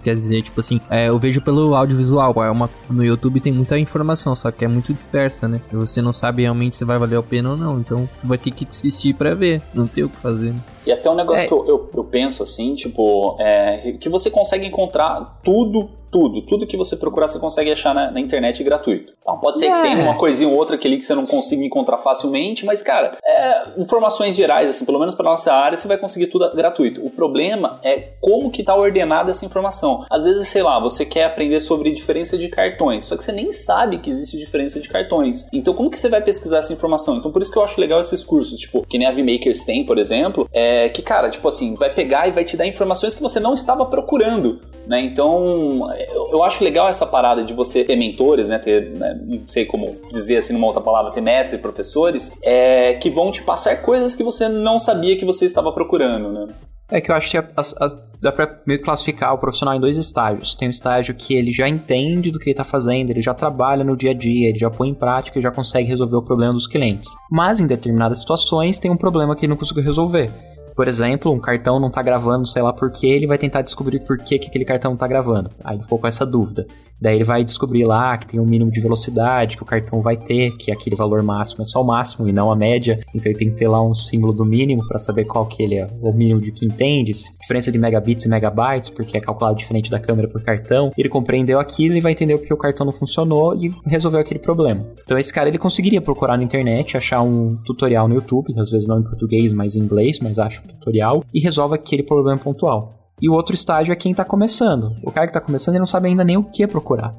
Quer dizer, tipo assim, é, eu vejo pelo audiovisual, é uma, no YouTube tem muita informação, só que é muito dispersa, né? E você não sabe realmente se vai valer a pena ou não, então vai ter que assistir para ver, não tem o que fazer. Né? E até um negócio é. que eu, eu, eu, penso assim, tipo, é, que você consegue encontrar tudo tudo. Tudo que você procurar você consegue achar na, na internet gratuito. Então, pode ser é. que tenha uma coisinha ou outra ali que você não consiga encontrar facilmente, mas, cara, é, informações gerais, assim, pelo menos para nossa área, você vai conseguir tudo gratuito. O problema é como que tá ordenada essa informação. Às vezes, sei lá, você quer aprender sobre diferença de cartões, só que você nem sabe que existe diferença de cartões. Então, como que você vai pesquisar essa informação? Então, por isso que eu acho legal esses cursos, tipo, que nem a VMakers tem, por exemplo, é que, cara, tipo assim, vai pegar e vai te dar informações que você não estava procurando, né? Então, eu, eu, acho legal essa parada de você ter mentores, né? Ter, né, não sei como dizer assim numa outra palavra, ter mestre, professores, é, que vão te passar coisas que você não sabia que você estava procurando, né? É que eu acho que a, a, a, dá pra meio classificar o profissional em dois estágios. Tem um estágio que ele já entende do que ele tá fazendo, ele já trabalha no dia a dia, ele já põe em prática e já consegue resolver o problema dos clientes. Mas em determinadas situações tem um problema que ele não conseguiu resolver. Por exemplo, um cartão não tá gravando, sei lá por que, ele vai tentar descobrir por que, que aquele cartão não tá gravando. Aí ele ficou com essa dúvida. Daí ele vai descobrir lá que tem um mínimo de velocidade que o cartão vai ter, que aquele valor máximo é só o máximo e não a média. Então ele tem que ter lá um símbolo do mínimo para saber qual que ele é o mínimo de que entende, diferença de megabits e megabytes, porque é calculado diferente da câmera por cartão. Ele compreendeu aquilo e vai entender porque o cartão não funcionou e resolveu aquele problema. Então esse cara ele conseguiria procurar na internet, achar um tutorial no YouTube, às vezes não em português, mas em inglês, mas acho tutorial e resolve aquele problema pontual. E o outro estágio é quem está começando. O cara que está começando ele não sabe ainda nem o que procurar.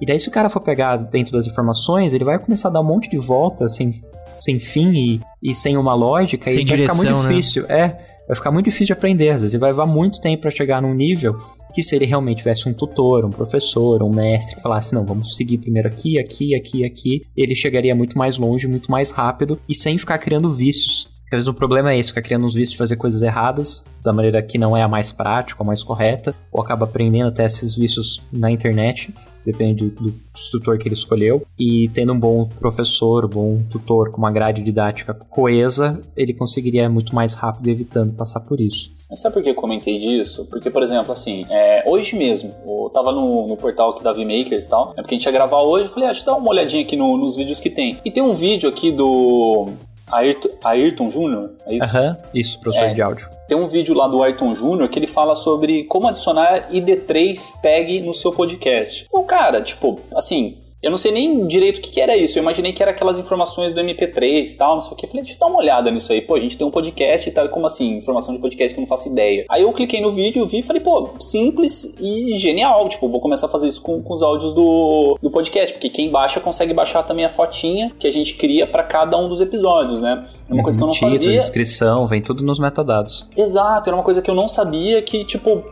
E daí se o cara for pegar dentro das informações, ele vai começar a dar um monte de voltas sem, sem fim e, e sem uma lógica sem e vai direção, ficar muito né? difícil. É, vai ficar muito difícil de aprender às vezes. Vai levar muito tempo para chegar num nível que se ele realmente tivesse um tutor, um professor, um mestre que falasse, não, vamos seguir primeiro aqui, aqui, aqui, aqui, ele chegaria muito mais longe, muito mais rápido e sem ficar criando vícios às vezes o problema é isso, ficar criando uns vícios de fazer coisas erradas, da maneira que não é a mais prática, a mais correta, ou acaba aprendendo até esses vícios na internet, depende do, do tutor que ele escolheu, e tendo um bom professor, um bom tutor com uma grade didática coesa, ele conseguiria muito mais rápido evitando passar por isso. Mas sabe por que eu comentei disso? Porque, por exemplo, assim, é, hoje mesmo, eu tava no, no portal aqui da VMakers e tal, é porque a gente ia gravar hoje, eu falei, ah, deixa eu dar uma olhadinha aqui no, nos vídeos que tem. E tem um vídeo aqui do Ayrton, Ayrton Júnior, é isso? Aham, isso, professor é, de áudio. Tem um vídeo lá do Ayrton Júnior que ele fala sobre como adicionar ID3 tag no seu podcast. O cara, tipo, assim, eu não sei nem direito o que, que, era isso. Eu imaginei que era aquelas informações do MP3 e tal, não sei o que. Eu falei, deixa eu dar uma olhada nisso aí. Pô, a gente tem um podcast e tal. Como assim? Informação de podcast que eu não faço ideia. Aí eu cliquei no vídeo, vi e falei, pô, simples e genial. Tipo, vou começar a fazer isso com, com os áudios do, do podcast. Porque quem baixa consegue baixar também a fotinha que a gente cria para cada um dos episódios, né? É uma coisa que eu não Título, fazia. descrição, vem tudo nos metadados. Exato, era uma coisa que eu não sabia que, tipo,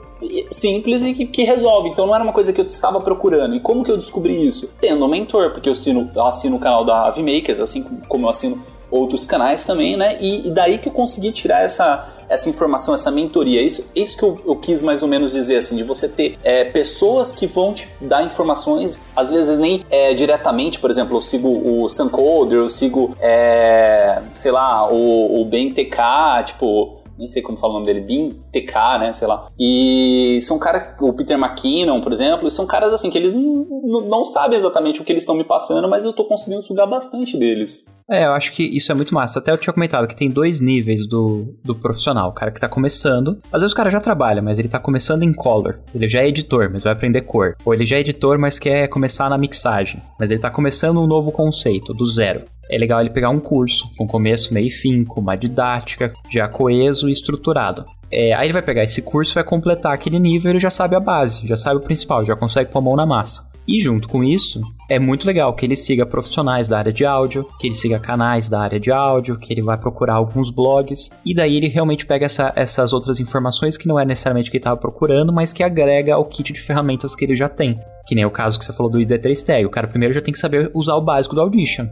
simples e que, que, resolve. Então não era uma coisa que eu estava procurando. E como que eu descobri isso? Tendo um mentor, porque eu assino, eu assino o canal da Avimakers, assim como eu assino outros canais também, né? E, e, daí que eu consegui tirar essa, essa informação, essa mentoria. Isso, isso que eu, eu quis mais ou menos dizer, assim, de você ter é, pessoas que vão te dar informações, às vezes nem é, diretamente, por exemplo, eu sigo o Suncoder, eu sigo, é, sei lá, o, o Ben TK, tipo nem sei como fala o nome dele, Bin TK, né, sei lá. E são caras, o Peter McKinnon, por exemplo, são caras assim que eles não sabem exatamente o que eles estão me passando, mas eu tô conseguindo sugar bastante deles. É, eu acho que isso é muito massa. Até eu tinha comentado que tem dois níveis do, do profissional. O cara que tá começando. Às vezes o cara já trabalha, mas ele tá começando em color. Ele já é editor, mas vai aprender cor. Ou ele já é editor, mas quer começar na mixagem. Mas ele tá começando um novo conceito, do zero é legal ele pegar um curso com começo, meio e fim, com uma didática já coeso e estruturado. É, aí ele vai pegar esse curso, vai completar aquele nível, ele já sabe a base, já sabe o principal, já consegue pôr a mão na massa. E junto com isso, é muito legal que ele siga profissionais da área de áudio, que ele siga canais da área de áudio, que ele vai procurar alguns blogs, e daí ele realmente pega essa, essas outras informações que não é necessariamente o que ele estava procurando, mas que agrega ao kit de ferramentas que ele já tem. Que nem o caso que você falou do ID3 Tag. O cara primeiro já tem que saber usar o básico do Audition.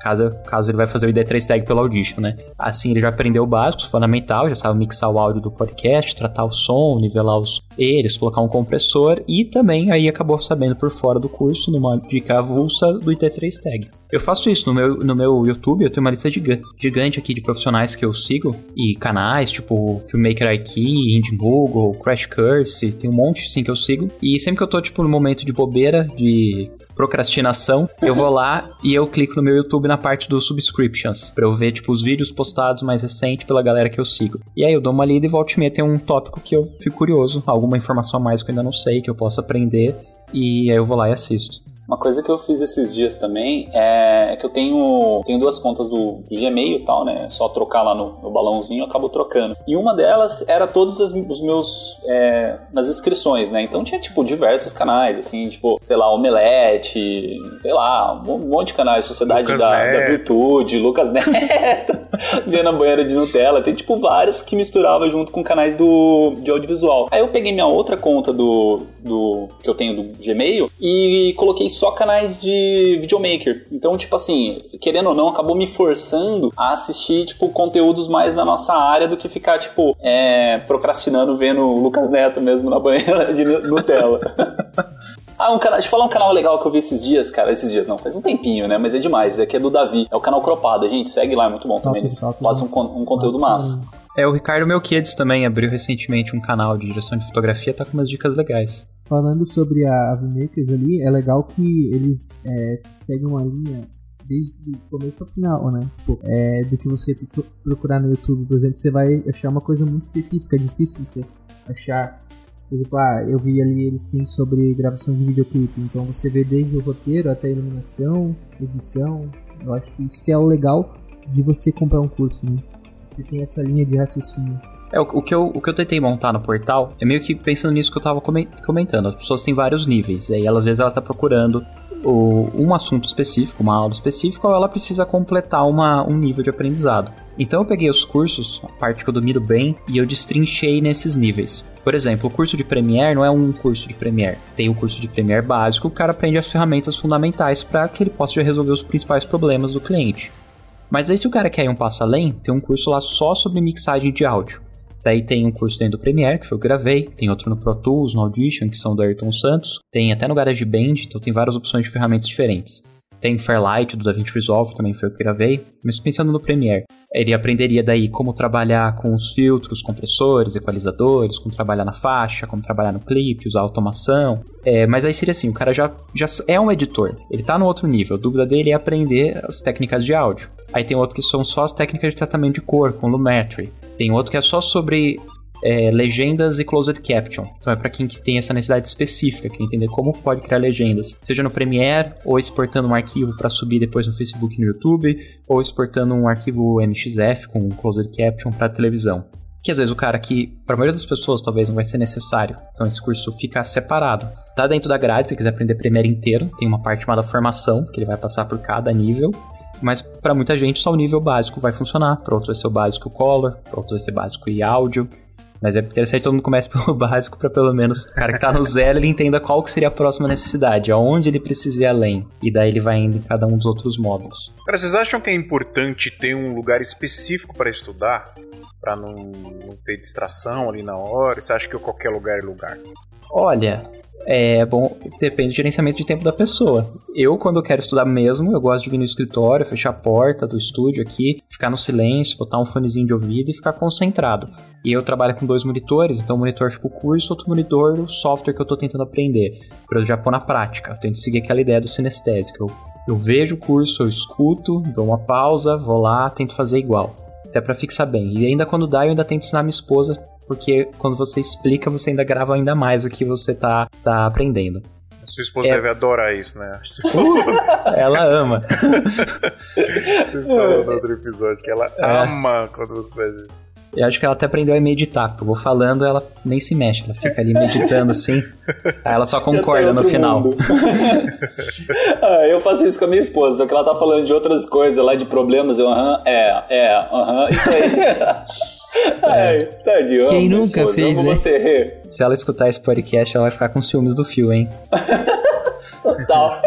Caso, caso ele vai fazer o ID3 Tag pelo Audition, né? Assim ele já aprendeu o básico, fundamental, já sabe mixar o áudio do podcast, tratar o som, nivelar os eles, colocar um compressor e também aí acabou sabendo por fora do curso, numa dica avulsa do ID3 Tag. Eu faço isso no meu, no meu YouTube, eu tenho uma lista gigante, gigante aqui de profissionais que eu sigo e canais, tipo Filmmaker IQ, Indie Google, Crash Course, tem um monte sim que eu sigo. E sempre que eu tô tipo no momento de bobeira, de procrastinação, eu vou lá e eu clico no meu YouTube na parte dos subscriptions, pra eu ver, tipo, os vídeos postados mais recentes pela galera que eu sigo. E aí eu dou uma lida e volto e meia tem um tópico que eu fico curioso, alguma informação a mais que eu ainda não sei, que eu possa aprender, e aí eu vou lá e assisto. Uma coisa que eu fiz esses dias também é que eu tenho, tenho duas contas do, do Gmail e tal, né? Só trocar lá no, no balãozinho, eu acabo trocando. E uma delas era todos as, os meus. É, nas inscrições, né? Então tinha, tipo, diversos canais, assim, tipo, sei lá, Omelete, sei lá, um monte de canais, Sociedade da, da, Virtude, Lucas [laughs] Neto, na Banheira de Nutella. Tem, tipo, vários que misturava junto com canais do, de audiovisual. Aí eu peguei minha outra conta do, do que eu tenho do Gmail e coloquei só canais de videomaker. Então, tipo assim, querendo ou não, acabou me forçando a assistir, tipo, conteúdos mais da nossa área do que ficar, tipo, é, procrastinando vendo o Lucas Neto mesmo na banheira de Nutella. [laughs] Ah, um canal, deixa eu falar um canal legal que eu vi esses dias, cara. Esses dias não, faz um tempinho, né? Mas é demais. É que é do Davi. É o canal Cropada. Gente, segue lá, é muito bom também. Eles passam um, um conteúdo massa. É, o Ricardo Melquiades também abriu recentemente um canal de direção de fotografia, tá com umas dicas legais. Falando sobre a Avimakers ali, é legal que eles é, seguem uma linha desde o começo ao final, né? Tipo, é, do que você procurar no YouTube, por exemplo, você vai achar uma coisa muito específica, é difícil você achar. Por exemplo, ah, eu vi ali eles têm sobre gravação de videoclipe, então você vê desde o roteiro até a iluminação, edição. Eu acho que isso que é o legal de você comprar um curso, né? Você tem essa linha de raciocínio. É, o, o, que eu, o que eu tentei montar no portal é meio que pensando nisso que eu tava comentando. As pessoas têm vários níveis, e aí às vezes ela tá procurando o, um assunto específico, uma aula específica, ou ela precisa completar uma, um nível de aprendizado. Então eu peguei os cursos, a parte que eu domino bem, e eu destrinchei nesses níveis. Por exemplo, o curso de Premiere não é um curso de Premiere. Tem o curso de Premiere básico, o cara aprende as ferramentas fundamentais para que ele possa resolver os principais problemas do cliente. Mas aí se o cara quer ir um passo além, tem um curso lá só sobre mixagem de áudio. Daí tem um curso dentro do Premiere, que eu gravei, tem outro no Pro Tools, no Audition, que são do Ayrton Santos, tem até no GarageBand, então tem várias opções de ferramentas diferentes. Tem Fairlight do DaVinci Resolve, também foi o que gravei, mas pensando no Premiere, ele aprenderia daí como trabalhar com os filtros, compressores, equalizadores, como trabalhar na faixa, como trabalhar no clipe, usar automação. É, mas aí seria assim, o cara já, já é um editor, ele tá no outro nível, a dúvida dele é aprender as técnicas de áudio. Aí tem outro que são só as técnicas de tratamento de cor, com Lumetri. Tem outro que é só sobre é, legendas e closed caption. Então é para quem que tem essa necessidade específica, quer entender como pode criar legendas, seja no Premiere ou exportando um arquivo para subir depois no Facebook e no YouTube, ou exportando um arquivo MXF com closed caption para televisão. Que às vezes o cara que, para a maioria das pessoas, talvez não vai ser necessário. Então esse curso fica separado. Tá dentro da grade, se você quiser aprender Premiere inteiro, tem uma parte chamada formação, que ele vai passar por cada nível. Mas para muita gente só o nível básico vai funcionar. Para outro vai ser o básico color, para outro vai ser básico e áudio. Mas é interessante que todo mundo comece [laughs] pelo básico para pelo menos o cara que tá no zero ele entenda qual que seria a próxima necessidade, aonde ele precisa ir além. E daí ele vai indo em cada um dos outros módulos. Cara, vocês acham que é importante ter um lugar específico para estudar? Para não, não ter distração ali na hora? Você acha que qualquer lugar é lugar? Olha, é bom, depende do gerenciamento de tempo da pessoa. Eu, quando eu quero estudar mesmo, eu gosto de vir no escritório, fechar a porta do estúdio aqui, ficar no silêncio, botar um fonezinho de ouvido e ficar concentrado. E eu trabalho com dois monitores, então o monitor fica o curso, outro monitor o software que eu estou tentando aprender. Para eu já pôr na prática. Eu tento seguir aquela ideia do sinestésico. Eu, eu vejo o curso, eu escuto, dou uma pausa, vou lá, tento fazer igual. Até para fixar bem. E ainda quando dá, eu ainda tento ensinar minha esposa porque quando você explica, você ainda grava ainda mais o que você tá, tá aprendendo. Sua esposa é... deve adorar isso, né? [laughs] Uh, ela ama. você falou no outro episódio que ela é. ama quando você faz isso. Eu acho que ela até aprendeu a meditar. Eu vou falando, ela nem se mexe, ela fica ali meditando assim. Aí ela só concorda no final. [laughs] ah, eu faço isso com a minha esposa, só que ela tá falando de outras coisas lá, de problemas. Eu, aham, é, é, aham, isso aí. [laughs] Ai, tadinho. Quem nunca fez, né? Se ela escutar esse podcast, ela vai ficar com ciúmes do fio, hein? [laughs] Total.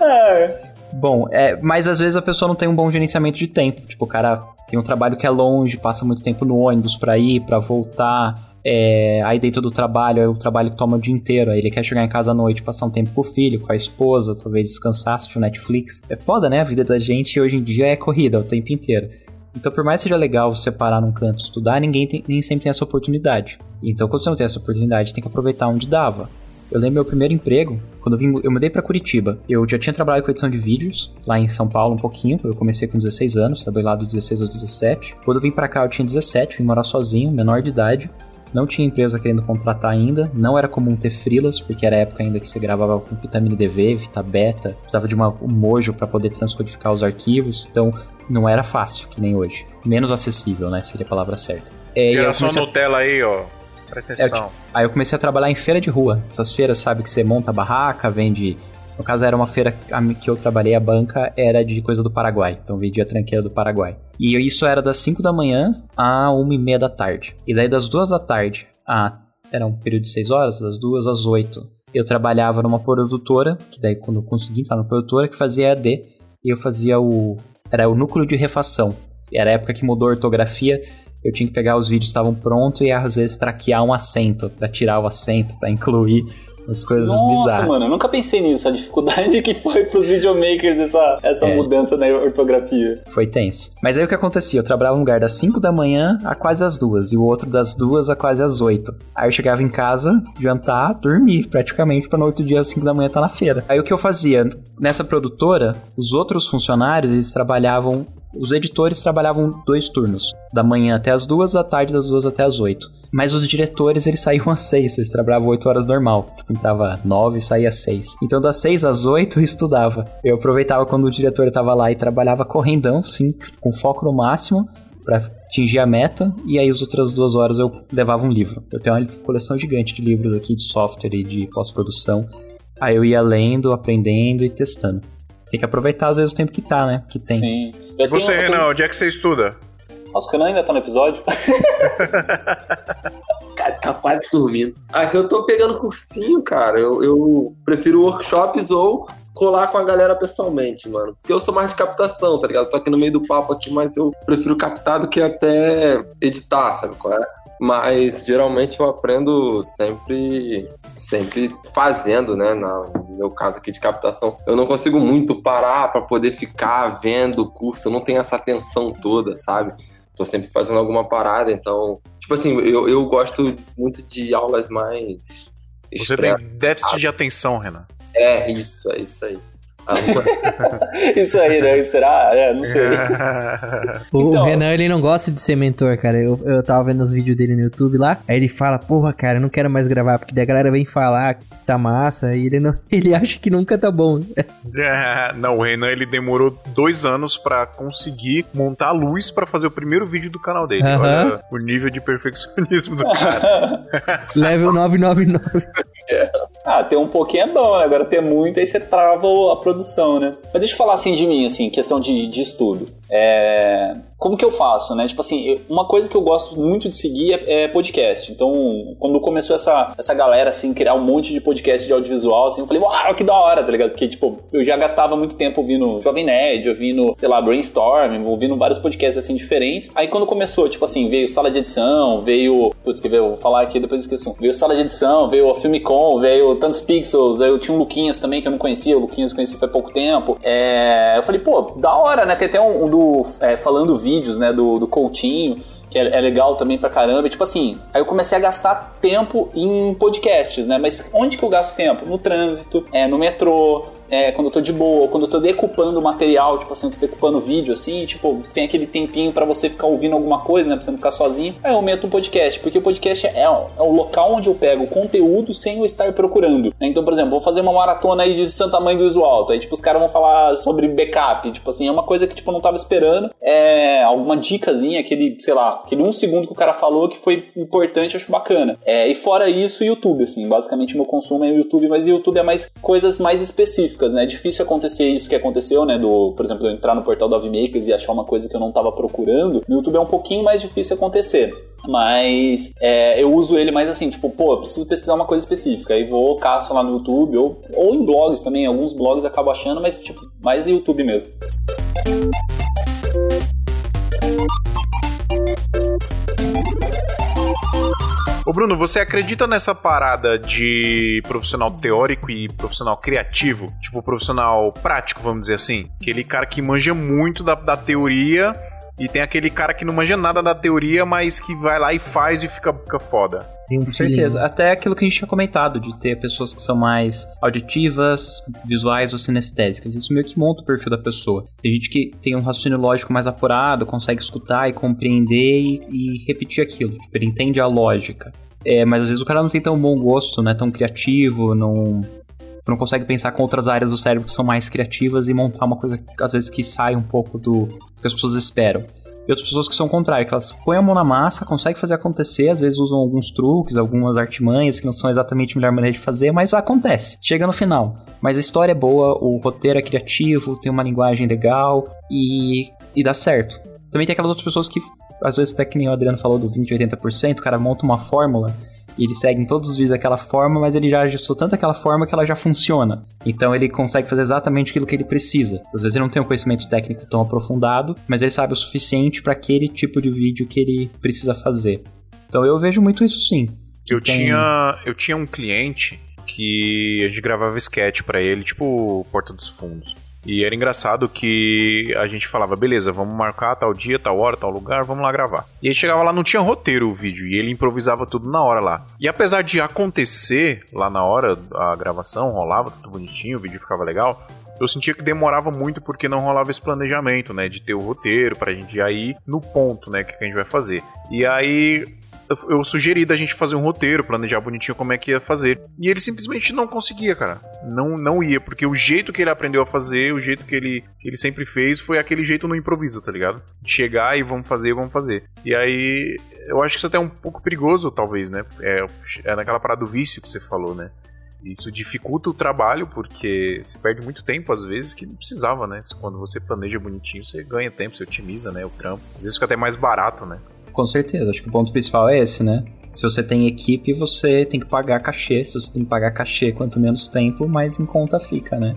Ai. Bom, é, mas às vezes a pessoa não tem um bom gerenciamento de tempo. Tipo, o cara tem um trabalho que é longe, passa muito tempo no ônibus pra ir, pra voltar. É, aí dentro do trabalho, é o trabalho que toma o dia inteiro. Aí ele quer chegar em casa à noite, passar um tempo com o filho, com a esposa, talvez descansar, assistir o Netflix. É foda, né? A vida da gente hoje em dia é corrida o tempo inteiro. Então, por mais que seja legal separar num canto estudar, ninguém tem, nem sempre tem essa oportunidade. Então, quando você não tem essa oportunidade, tem que aproveitar onde dava. Eu lembro meu primeiro emprego, quando eu, vim, eu mudei para Curitiba. Eu já tinha trabalhado com edição de vídeos, lá em São Paulo um pouquinho. Eu comecei com 16 anos, trabalhei lá dos 16 aos 17. Quando eu vim para cá, eu tinha 17, vim morar sozinho, menor de idade. Não tinha empresa querendo contratar ainda, não era comum ter frilas, porque era a época ainda que você gravava com fita mini DV, fita beta, precisava de uma, um mojo para poder transcodificar os arquivos, então não era fácil, que nem hoje. Menos acessível, né? Seria a palavra certa. É, Geração a- Nutella aí, ó. Presta é, atenção. tipo, aí eu comecei a trabalhar em feira de rua. Essas feiras, sabe, que você monta a barraca, vende. No caso, era uma feira que eu trabalhei, a banca era de coisa do Paraguai. Então vendia tranqueira do Paraguai. E isso era das 5 da manhã a 1 e meia da tarde. E daí das 2 da tarde a. Era um período de 6 horas, das 2 às 8. Eu trabalhava numa produtora, que daí quando eu consegui entrar na produtora, que fazia EAD. E eu fazia o. Era o núcleo de refação. Era a época que mudou a ortografia eu tinha que pegar os vídeos que estavam prontos e às vezes traquear um acento, pra tirar o acento, pra incluir as coisas Nossa, bizarras. mano, eu nunca pensei nisso, a dificuldade [laughs] que foi pros videomakers essa, essa É. mudança na ortografia. Foi tenso. Mas aí o que acontecia? Eu trabalhava num lugar das 5 da manhã a quase as duas, e o outro das duas a quase as 8. Aí eu chegava em casa, jantar, dormir, praticamente, pra no outro dia às 5 da manhã estar na feira. Aí o que eu fazia? Nessa produtora, os outros funcionários, eles trabalhavam. Os editores trabalhavam dois turnos, da manhã até as duas, da tarde das duas até as oito. Mas os diretores, eles saíam [laughs] às seis, eles trabalhavam oito horas normal. Tipo, entrava nove e saía às seis. Então das seis às oito eu estudava. Eu aproveitava quando o diretor estava lá e trabalhava correndão, sim, com foco no máximo, pra atingir a meta. E aí as outras duas horas eu levava um livro. Eu tenho uma coleção gigante de livros aqui de software e de pós-produção. Aí eu ia lendo, aprendendo e testando. Tem que aproveitar às vezes o tempo que tá, né? Que tem. Sim. Eu E você, tenho- Renan, onde é que você estuda? Nossa, o Renan ainda tá no episódio? [laughs] Cara, tá quase dormindo. Aqui eu tô pegando cursinho, cara. Eu, eu prefiro workshops ou colar com a galera pessoalmente, mano. Porque eu sou mais de captação, tá ligado? Tô aqui no meio do papo aqui, mas eu prefiro captar do que até editar, sabe qual é? Mas geralmente eu aprendo sempre sempre fazendo, né? No meu caso aqui de captação, eu não consigo muito parar pra poder ficar vendo o curso, eu não tenho essa atenção toda, sabe? Tô sempre fazendo alguma parada, então Tipo assim, eu, eu gosto muito de aulas mais. Você tem déficit de atenção, Renan. É, isso, é isso aí. [laughs] Isso aí, né? Será? É, não sei. [laughs] O, o Então- Renan, ele não gosta de ser mentor, cara. Eu, eu tava vendo os vídeos dele no YouTube lá. Aí ele fala, porra, cara, eu não quero mais gravar, porque daí a galera vem falar que tá massa. E ele, não, [laughs] ele acha que nunca tá bom. É, Não, o Renan ele demorou dois anos pra conseguir montar a luz pra fazer o primeiro vídeo do canal dele. Aham. Olha o nível de perfeccionismo do cara. Level 999. Ah, ter um pouquinho é bom, né? Agora ter muito, aí você trava o- a produção, né? Mas deixa eu falar assim de mim, assim, questão de, de estudo. É... Como que eu faço, né? Tipo assim, uma coisa que eu gosto muito de seguir é, é podcast. Então, quando começou essa, essa galera, assim, criar um monte de podcast de audiovisual, assim, eu falei, uau, que da hora, tá ligado? Porque, tipo, eu já gastava muito tempo ouvindo Jovem Nerd, ouvindo, sei lá, Brainstorm, ouvindo vários podcasts, assim, diferentes. Aí quando começou, tipo assim, veio sala de edição, veio... Putz, que veio, eu vou falar aqui, depois esqueço. Veio sala de edição, veio a Filmicom, veio tantos pixels, aí eu tinha um Luquinhas também, que eu não conhecia, o Luquinhas eu conheci faz pouco tempo. É, eu falei, pô, da hora, né? Tem até um, um do... é, falando vídeos, né, do, do Coutinho, que é, é legal também pra caramba. Tipo assim, aí eu comecei a gastar tempo em podcasts, né? Mas onde que eu gasto tempo? No trânsito, é, no metrô, é, quando eu tô de boa, quando eu tô decupando material, tipo assim, eu tô decupando vídeo, assim, tipo, tem aquele tempinho pra você ficar ouvindo alguma coisa, né? Pra você não ficar sozinho. Aí eu meto um podcast, porque o podcast é, é o local onde eu pego conteúdo sem eu estar procurando. né? Então, por exemplo, vou fazer uma maratona aí de Santa Mãe do Iso Alto. Aí, tipo, os caras vão falar sobre backup. Tipo assim, é uma coisa que, tipo, eu não tava esperando. É alguma dicasinha, aquele, sei lá, aquele um segundo que o cara falou que foi importante, eu acho bacana. É, e fora isso, YouTube, assim. Basicamente, meu consumo é YouTube, mas o YouTube é mais coisas mais específicas. Específicas, né? É difícil acontecer isso que aconteceu, né? Do, por exemplo, eu entrar no portal da Makers e achar uma coisa que eu não estava procurando. No YouTube é um pouquinho mais difícil acontecer. Mas é, eu uso ele mais assim, tipo, pô, eu preciso pesquisar uma coisa específica. Aí vou, caço lá no YouTube, ou, ou em blogs também. Alguns blogs acabo achando, mas tipo, mais YouTube mesmo. Ô Bruno, você acredita nessa parada de profissional teórico e profissional criativo? Tipo, profissional prático, vamos dizer assim? Aquele cara que manja muito da, da teoria e tem aquele cara que não manja nada da teoria, mas que vai lá e faz e fica, fica foda. Com certeza. Até aquilo que a gente tinha comentado, de ter pessoas que são mais auditivas, visuais ou sinestésicas. Isso meio que monta o perfil da pessoa. Tem gente que tem um raciocínio lógico mais apurado, consegue escutar e compreender e, e repetir aquilo. Tipo, ele entende a lógica. É, mas às vezes o cara não tem tão bom gosto, não é tão criativo, não, não consegue pensar com outras áreas do cérebro que são mais criativas e montar uma coisa, às vezes, que sai um pouco do que as pessoas esperam. E outras pessoas que são contrárias, que elas põem a mão na massa, conseguem fazer acontecer, às vezes usam alguns truques, algumas artimanhas que não são exatamente a melhor maneira de fazer, mas acontece. Chega no final. Mas a história é boa, o roteiro é criativo, tem uma linguagem legal e, e dá certo. Também tem aquelas outras pessoas que, às vezes, até que nem o Adriano falou do 20 80%, o cara monta uma fórmula e ele segue em todos os vídeos aquela forma, mas ele já ajustou tanto aquela forma que ela já funciona. Então ele consegue fazer exatamente aquilo que ele precisa. Às vezes ele não tem um conhecimento técnico tão aprofundado, mas ele sabe o suficiente para aquele tipo de vídeo que ele precisa fazer. Então eu vejo muito isso sim. Eu tem... tinha eu tinha um cliente que a gente gravava sketch para ele, tipo Porta dos Fundos. E era engraçado que a gente falava, beleza, vamos marcar tal dia, tal hora, tal lugar, vamos lá gravar. E aí chegava lá, não tinha roteiro o vídeo, e ele improvisava tudo na hora lá. E apesar de acontecer lá na hora, a gravação rolava tudo bonitinho, o vídeo ficava legal, eu sentia que demorava muito porque não rolava esse planejamento, né? De ter o roteiro pra gente já ir no ponto, né? Que a gente vai fazer. E aí eu, sugeri da gente fazer um roteiro, planejar bonitinho como é que ia fazer. E ele simplesmente não conseguia, cara. Não, não ia, porque o jeito que ele aprendeu a fazer, o jeito que ele, que ele sempre fez, foi aquele jeito no improviso, tá ligado? Chegar e vamos fazer, vamos fazer. E aí, eu acho que isso até é um pouco perigoso, talvez, né? É, é naquela parada do vício que você falou, né? Isso dificulta o trabalho, porque se perde muito tempo, às vezes, que não precisava, né? Quando você planeja bonitinho, você ganha tempo, você otimiza, né? O trampo. Às vezes fica até mais barato, né? Com certeza, acho que o ponto principal é esse, né? Se você tem equipe, você tem que pagar cachê. Se você tem que pagar cachê, quanto menos tempo, mais em conta fica, né?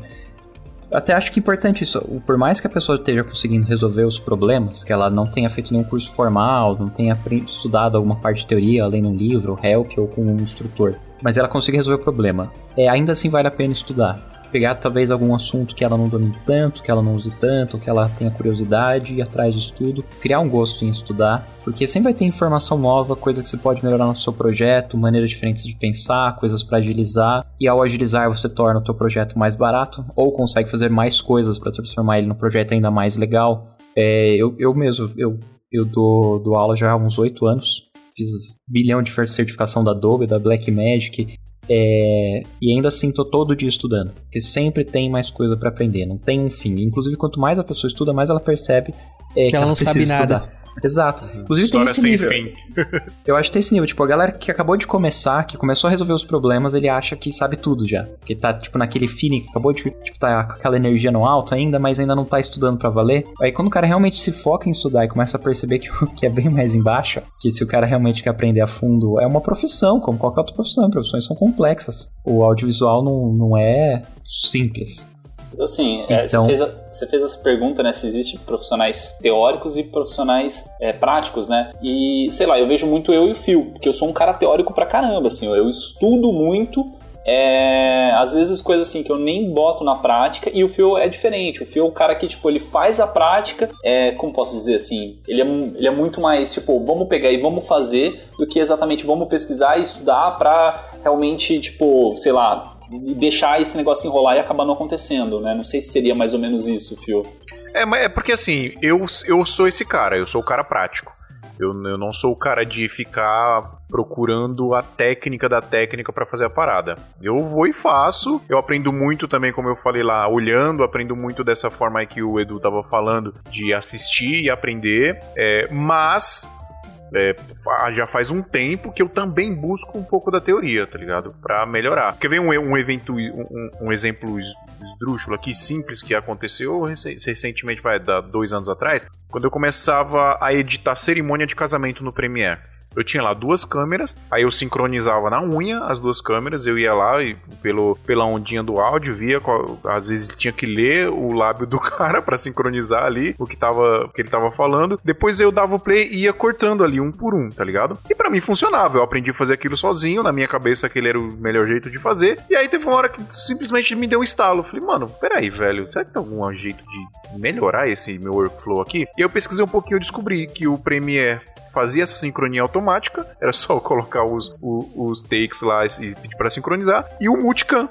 Até acho que é importante isso. Por mais que a pessoa esteja conseguindo resolver os problemas, que ela não tenha feito nenhum curso formal, não tenha estudado alguma parte de teoria, além de um livro, help ou com um instrutor, mas ela consiga resolver o problema, é, ainda assim vale a pena estudar pegar talvez algum assunto que ela não domine tanto, que ela não use tanto, que ela tenha curiosidade, ir atrás de estudo, criar um gosto em estudar, porque sempre vai ter informação nova, coisa que você pode melhorar no seu projeto, maneiras diferentes de pensar, coisas para agilizar, e ao agilizar você torna o teu projeto mais barato, ou consegue fazer mais coisas para transformar ele num projeto ainda mais legal. É, eu, eu mesmo, eu, eu dou, dou aula já há uns oito anos, fiz bilhão de certificação da Adobe, da Blackmagic, é, e ainda assim tô todo dia estudando, porque sempre tem mais coisa para aprender, não tem um fim. Inclusive, quanto mais a pessoa estuda, mais ela percebe é, que, que, ela, não sabe nada. Estudar. Exato. Inclusive História tem esse sem nível. Fim. [laughs] eu acho que tem esse nível. Tipo, a galera que acabou de começar, que começou a resolver os problemas, ele acha que sabe tudo já. Que tá, tipo, naquele feeling que acabou de, tipo, tá com aquela energia no alto ainda, mas ainda não tá estudando para valer. Aí quando o cara realmente se foca em estudar e começa a perceber que, [laughs] que é bem mais embaixo, que se o cara realmente quer aprender a fundo, é uma profissão, como qualquer outra profissão. Profissões são complexas. O audiovisual não, não é simples. Mas assim, é, então... você, fez a, você, fez essa pergunta, né? Se existem profissionais teóricos e profissionais é, práticos, né? E, sei lá, eu vejo muito eu e o Fio, porque eu sou um cara teórico pra caramba, assim, eu estudo muito, é, às vezes coisas assim que eu nem boto na prática e o Phil é diferente. O Phil é o cara que, tipo, ele faz a prática, é, como posso dizer assim, ele é, ele é muito mais, tipo, vamos pegar e vamos fazer do que exatamente vamos pesquisar e estudar pra realmente, tipo, sei lá, deixar esse negócio enrolar e acabar não acontecendo, né? Não sei se seria mais ou menos isso, Phil. É, mas é porque assim, eu, eu sou esse cara, eu sou o cara prático. Eu, eu não sou o cara de ficar procurando a técnica da técnica para fazer a parada. Eu vou e faço. Eu aprendo muito também, como eu falei lá, olhando, aprendo muito dessa forma que o Edu tava falando, de assistir e aprender. É, mas é, já faz um tempo que eu também busco um pouco da teoria, tá ligado? Pra melhorar. Quer ver um, um evento, um, um exemplo es- esdrúxulo aqui, simples, que aconteceu rece- recentemente, vai, dar dois anos atrás, quando eu começava a editar cerimônia de casamento no Premiere. Eu tinha lá duas câmeras, aí eu sincronizava na unha as duas câmeras, eu ia lá e pelo, pela ondinha do áudio, via qual, às vezes tinha que ler o lábio do [laughs] cara pra sincronizar ali o que, tava, o que ele tava falando. Depois eu dava o play e ia cortando ali um por um, tá ligado? E pra mim funcionava, eu aprendi a fazer aquilo sozinho, na minha cabeça aquele era o melhor jeito de fazer. E aí teve uma hora que simplesmente me deu um estalo. Falei, mano, peraí, velho, será que tem algum jeito de melhorar esse meu workflow aqui? E eu pesquisei um pouquinho e descobri que o Premiere fazia essa sincronia automática, era só colocar os, o- os, takes lá e pedir pra sincronizar, e o multicam,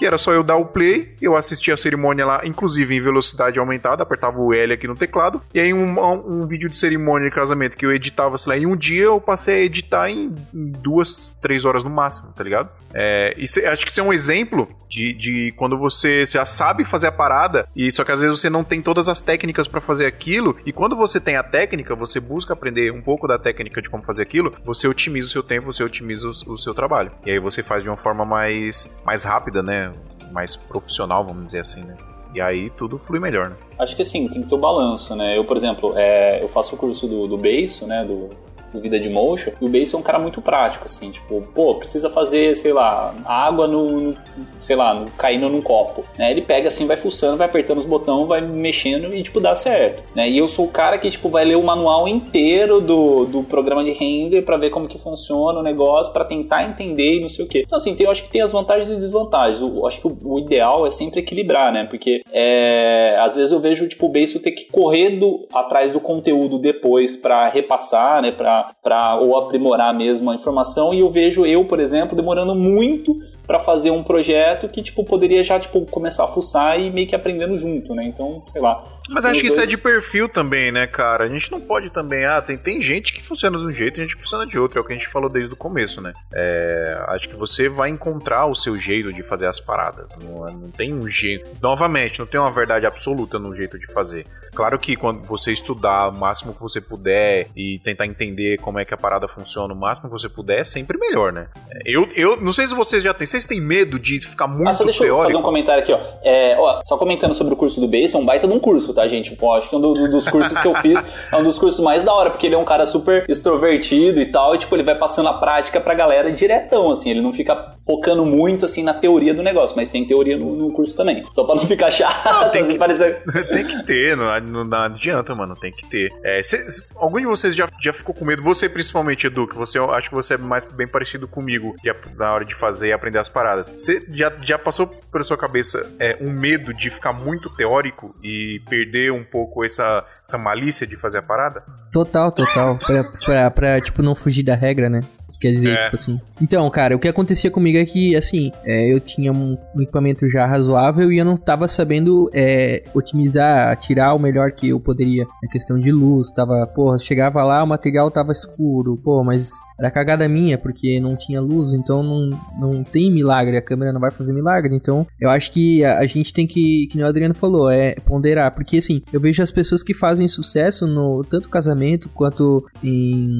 que era só eu dar o play, eu assistia a cerimônia lá, inclusive em velocidade aumentada, apertava o L aqui no teclado, e aí um, um vídeo de cerimônia de casamento que eu editava, sei lá, em um dia eu passei a editar em, duas, três horas no máximo, tá ligado? É, é- acho que isso é um exemplo de, de quando você já sabe fazer a parada, e só que às vezes você não tem todas as técnicas pra fazer aquilo, e quando você tem a técnica, você busca aprender um pouco da técnica de como fazer aquilo, você otimiza o seu tempo, você otimiza o, o seu trabalho. E aí você faz de uma forma mais, mais rápida, né? Mais profissional, vamos dizer assim, né? E aí tudo flui melhor, né? Acho que assim, tem que ter o balanço, né? Eu, por exemplo, é, eu faço o curso do, do Beiso, né? Do, do Vida de Motion, e o Beiso é um cara muito prático, assim, tipo, pô, precisa fazer, sei lá, água no, no- sei lá, no, caindo num copo, né? Ele pega assim, vai fuçando, vai apertando os botões, vai mexendo e, tipo, dá certo, né? E eu sou o cara que, tipo, vai ler o manual inteiro do, do programa de render pra ver como que funciona o negócio, pra tentar entender e não sei o quê. Então, assim, tem, eu acho que tem as vantagens e desvantagens. Eu, eu acho que o, o ideal é sempre equilibrar, né? Porque é, às vezes eu vejo tipo o Beiso ter que correr do, atrás do conteúdo depois pra repassar, né? Pra, pra, ou aprimorar mesmo a informação. E eu vejo eu, por exemplo, demorando muito pra fazer um projeto que tipo poderia já tipo começar a fuçar e meio que aprendendo junto, né? Então, sei lá. Mas acho que isso é dois- de perfil também, né, cara? A gente não pode também. Ah, tem, tem gente que funciona de um jeito e gente que funciona de outro. É o que a gente falou desde o começo, né? É, acho que você vai encontrar o seu jeito de fazer as paradas. Não, é- não tem um jeito. Novamente, não tem uma verdade absoluta no jeito de fazer. Claro que quando você estudar o máximo que você puder e tentar entender como é que a parada funciona o máximo que você puder, é sempre melhor, né? Eu, eu não sei se vocês já têm. Vocês têm medo de ficar muito Ah, só deixa eu teórico? fazer um comentário aqui, ó. É, ó. Só comentando sobre o curso do Base, é um baita de um curso, tá, gente? Pô, acho que um do- do- dos cursos que eu fiz é um dos cursos mais da hora, porque ele é um cara super extrovertido e tal, e tipo, ele vai passando a prática pra galera diretão, assim, ele não fica focando muito, assim, na teoria do negócio, mas tem teoria no, no curso também. Só pra não ficar chato, tem assim, que- parecer... [laughs] tem que ter, não, não, não adianta, mano, tem que ter. É, cê- algum de vocês já, já ficou com medo? Você, principalmente, Edu, que você, eu acho que você é mais bem parecido comigo ap- na hora de fazer e aprender as paradas. Você já, já passou pela sua cabeça é, um medo de ficar muito teórico e perder um pouco essa, essa malícia de fazer a parada? Total, total. Pra, pra, pra, tipo, não fugir da regra, né? Quer dizer, É. tipo assim. Então, cara, o que acontecia comigo é que, assim, é, eu tinha um, um equipamento já razoável e eu não tava sabendo é, otimizar, tirar o melhor que eu poderia. Na questão de luz, tava, porra, chegava lá, o material tava escuro, pô, mas era cagada minha, porque não tinha luz, então não, não tem milagre, a câmera não vai fazer milagre. Então, eu acho que a, a gente tem que, que nem o Adriano falou, é ponderar. Porque, assim, eu vejo as pessoas que fazem sucesso no tanto casamento quanto em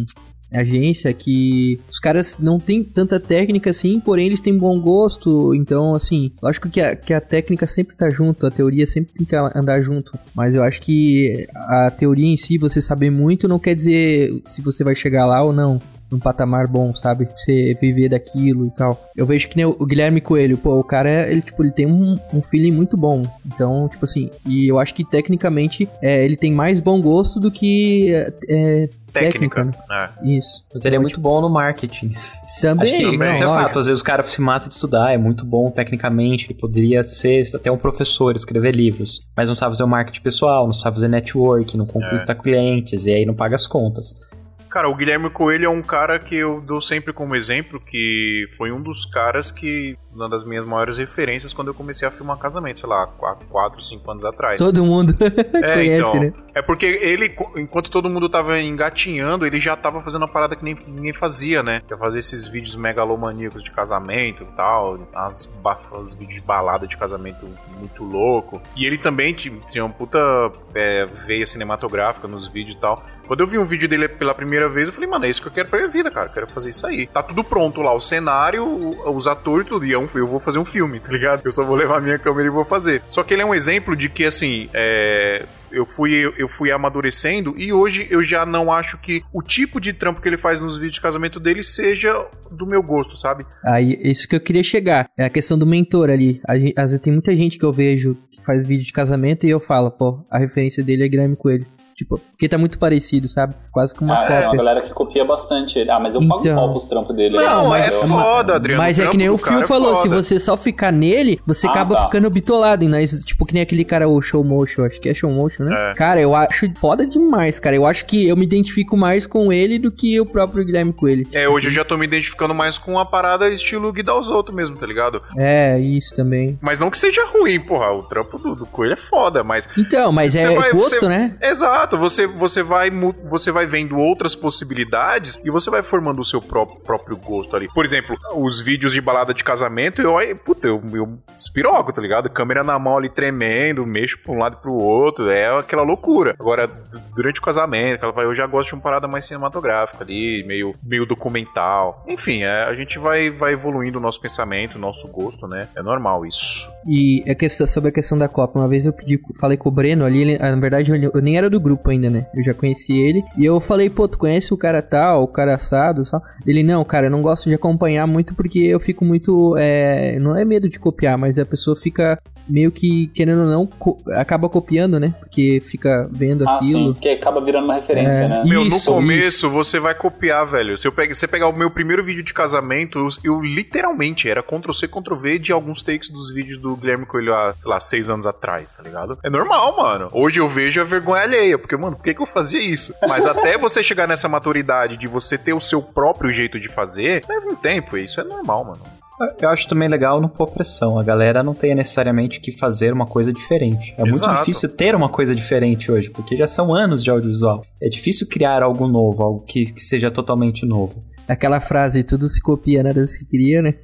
agência que os caras não têm tanta técnica assim, porém eles têm bom gosto, então assim, lógico que a, que a técnica sempre tá junto, a teoria sempre tem que andar junto, mas eu acho que a teoria em si, você saber muito, não quer dizer se você vai chegar lá ou não. Num patamar bom, sabe? Você viver daquilo e tal. Eu vejo que nem o Guilherme Coelho, pô, o cara, ele, tipo, ele tem um, um feeling muito bom. Então, tipo assim, e eu acho que tecnicamente é, ele tem mais bom gosto do que é, é, Técnica. Técnica, É. isso. Mas ele é muito bom no marketing. [laughs] Também, Acho que não, isso é fato. Às vezes o cara se mata de estudar, é muito bom tecnicamente, ele poderia ser até um professor, escrever livros, mas não sabe fazer o marketing pessoal, não sabe fazer network, não conquista clientes, e aí não paga as contas. Cara, o Guilherme Coelho é um cara que eu dou sempre como exemplo, que foi um dos caras que, uma das minhas maiores referências quando eu comecei a filmar casamento, sei lá, 4, 5 anos atrás. Todo mundo [laughs] É, conhece, então, né? É porque ele, enquanto todo mundo tava engatinhando, ele já tava fazendo uma parada que nem ninguém fazia, né? Que é fazer esses vídeos megalomaníacos de casamento e tal, as, os vídeos de balada de casamento muito louco. E ele também ti- tinha uma puta é, veia cinematográfica nos vídeos e tal. Quando eu vi um vídeo dele pela primeira vez, eu falei, mano, é isso que eu quero pra minha vida, cara. Eu quero fazer isso aí. Tá tudo pronto lá, o cenário, os atores, tudo. E é eu vou fazer um filme, tá ligado? Eu só vou levar minha câmera e vou fazer. Só que ele é um exemplo de que, assim, é eu fui, eu fui amadurecendo e hoje eu já não acho que o tipo de trampo que ele faz nos vídeos de casamento dele seja do meu gosto, sabe? Aí, isso que eu queria chegar. É a questão do mentor ali. Gente, às vezes tem muita gente que eu vejo que faz vídeo de casamento e eu falo, pô, a referência dele é Guilherme Coelho. Tipo, porque tá muito parecido, sabe? Quase que uma Ah, é, uma cópia. galera que copia bastante ele. Ah, mas eu pago Então. pau pros trampos dele. Não, mas é eu- foda, Adriano. Mas é que nem o Phil é falou, se foda. você só ficar nele, você Ah, acaba tá. ficando bitolado, né? Tipo que nem aquele cara, o Show Motion, acho que é Show Motion, né? É. Cara, eu acho foda demais, cara. Eu acho que eu me identifico mais com ele do que o próprio Guilherme Coelho. É, hoje eu já tô me identificando mais com a parada estilo Guidar os outros mesmo, tá ligado? É, isso também. Mas não que seja ruim, porra. O trampo do, do coelho é foda, mas. Então, mas é vai- gosto, você- né? Exato, você, você, vai, você vai vendo outras possibilidades e você vai formando o seu pró- próprio gosto ali. Por exemplo, os vídeos de balada de casamento, eu, puta, eu, eu espiroco, tá ligado? Câmera na mão ali tremendo, mexo pra um lado e pro outro, é aquela loucura. Agora, durante o casamento, eu já gosto de uma parada mais cinematográfica ali, meio, meio documental. Enfim, é, a gente vai, vai evoluindo o nosso pensamento, o nosso gosto, né? É normal isso. E a questão, sobre a questão da Copa, uma vez eu pedi, falei com o Breno ali, ele- na verdade eu nem era do grupo ainda, né? Eu já conheci ele. E eu falei, pô, tu conhece o cara tal, o cara assado e tal? Ele, não, cara, eu não gosto de acompanhar muito porque eu fico muito. É, não é medo de copiar, mas a pessoa fica meio que, querendo ou não, co- acaba copiando, né? Porque fica vendo Ah, sim, aquilo. porque acaba virando uma referência, É. né? Meu, Isso, no começo você vai copiar, velho. Se eu pego, você pegar o meu primeiro vídeo de casamento, eu, eu literalmente era Ctrl-C, Ctrl-V de alguns takes dos vídeos do Guilherme Coelho há, sei lá, seis anos atrás, tá ligado? É normal, mano. Hoje eu vejo a vergonha alheia, porque, mano, por que, que eu fazia isso? Mas até você chegar nessa maturidade de você ter o seu próprio jeito de fazer, leva um tempo, e isso é normal, mano. Eu acho também legal não pôr pressão. A galera não tem necessariamente que fazer uma coisa diferente. É muito Exato. difícil ter uma coisa diferente hoje, porque já são anos de audiovisual. É difícil criar algo novo, algo que, que seja totalmente novo. Aquela frase, tudo se copia, nada se cria, né?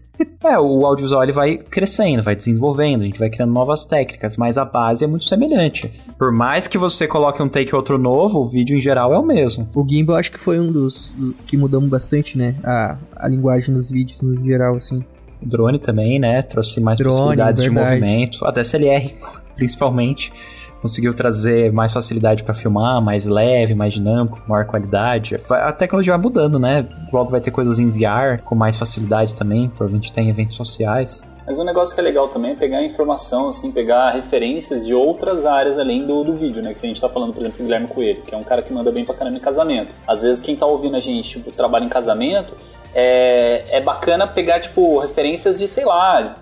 É, o audiovisual ele vai crescendo, vai desenvolvendo, a gente vai criando novas técnicas, mas a base é muito semelhante. Por mais que você coloque um take ou outro novo, o vídeo em geral é o mesmo. O Gimbal acho que foi um dos do- que mudamos bastante, né? A, a linguagem dos vídeos no geral, assim. O drone também, né? Trouxe mais Drone, possibilidades de verdade. movimento. A DSLR, principalmente, conseguiu trazer mais facilidade para filmar, mais leve, mais dinâmico, maior qualidade. A tecnologia vai mudando, né? Logo vai ter coisas em VR com mais facilidade também, provavelmente tem eventos sociais. Mas um negócio que é legal também é pegar informação, assim, pegar referências de outras áreas além do, do vídeo, né? Que se a gente tá falando, por exemplo, do Guilherme Coelho, que é um cara que manda bem pra caramba em casamento. Às vezes quem tá ouvindo a gente, tipo, trabalha em casamento, é, é bacana pegar, tipo, referências de, sei lá,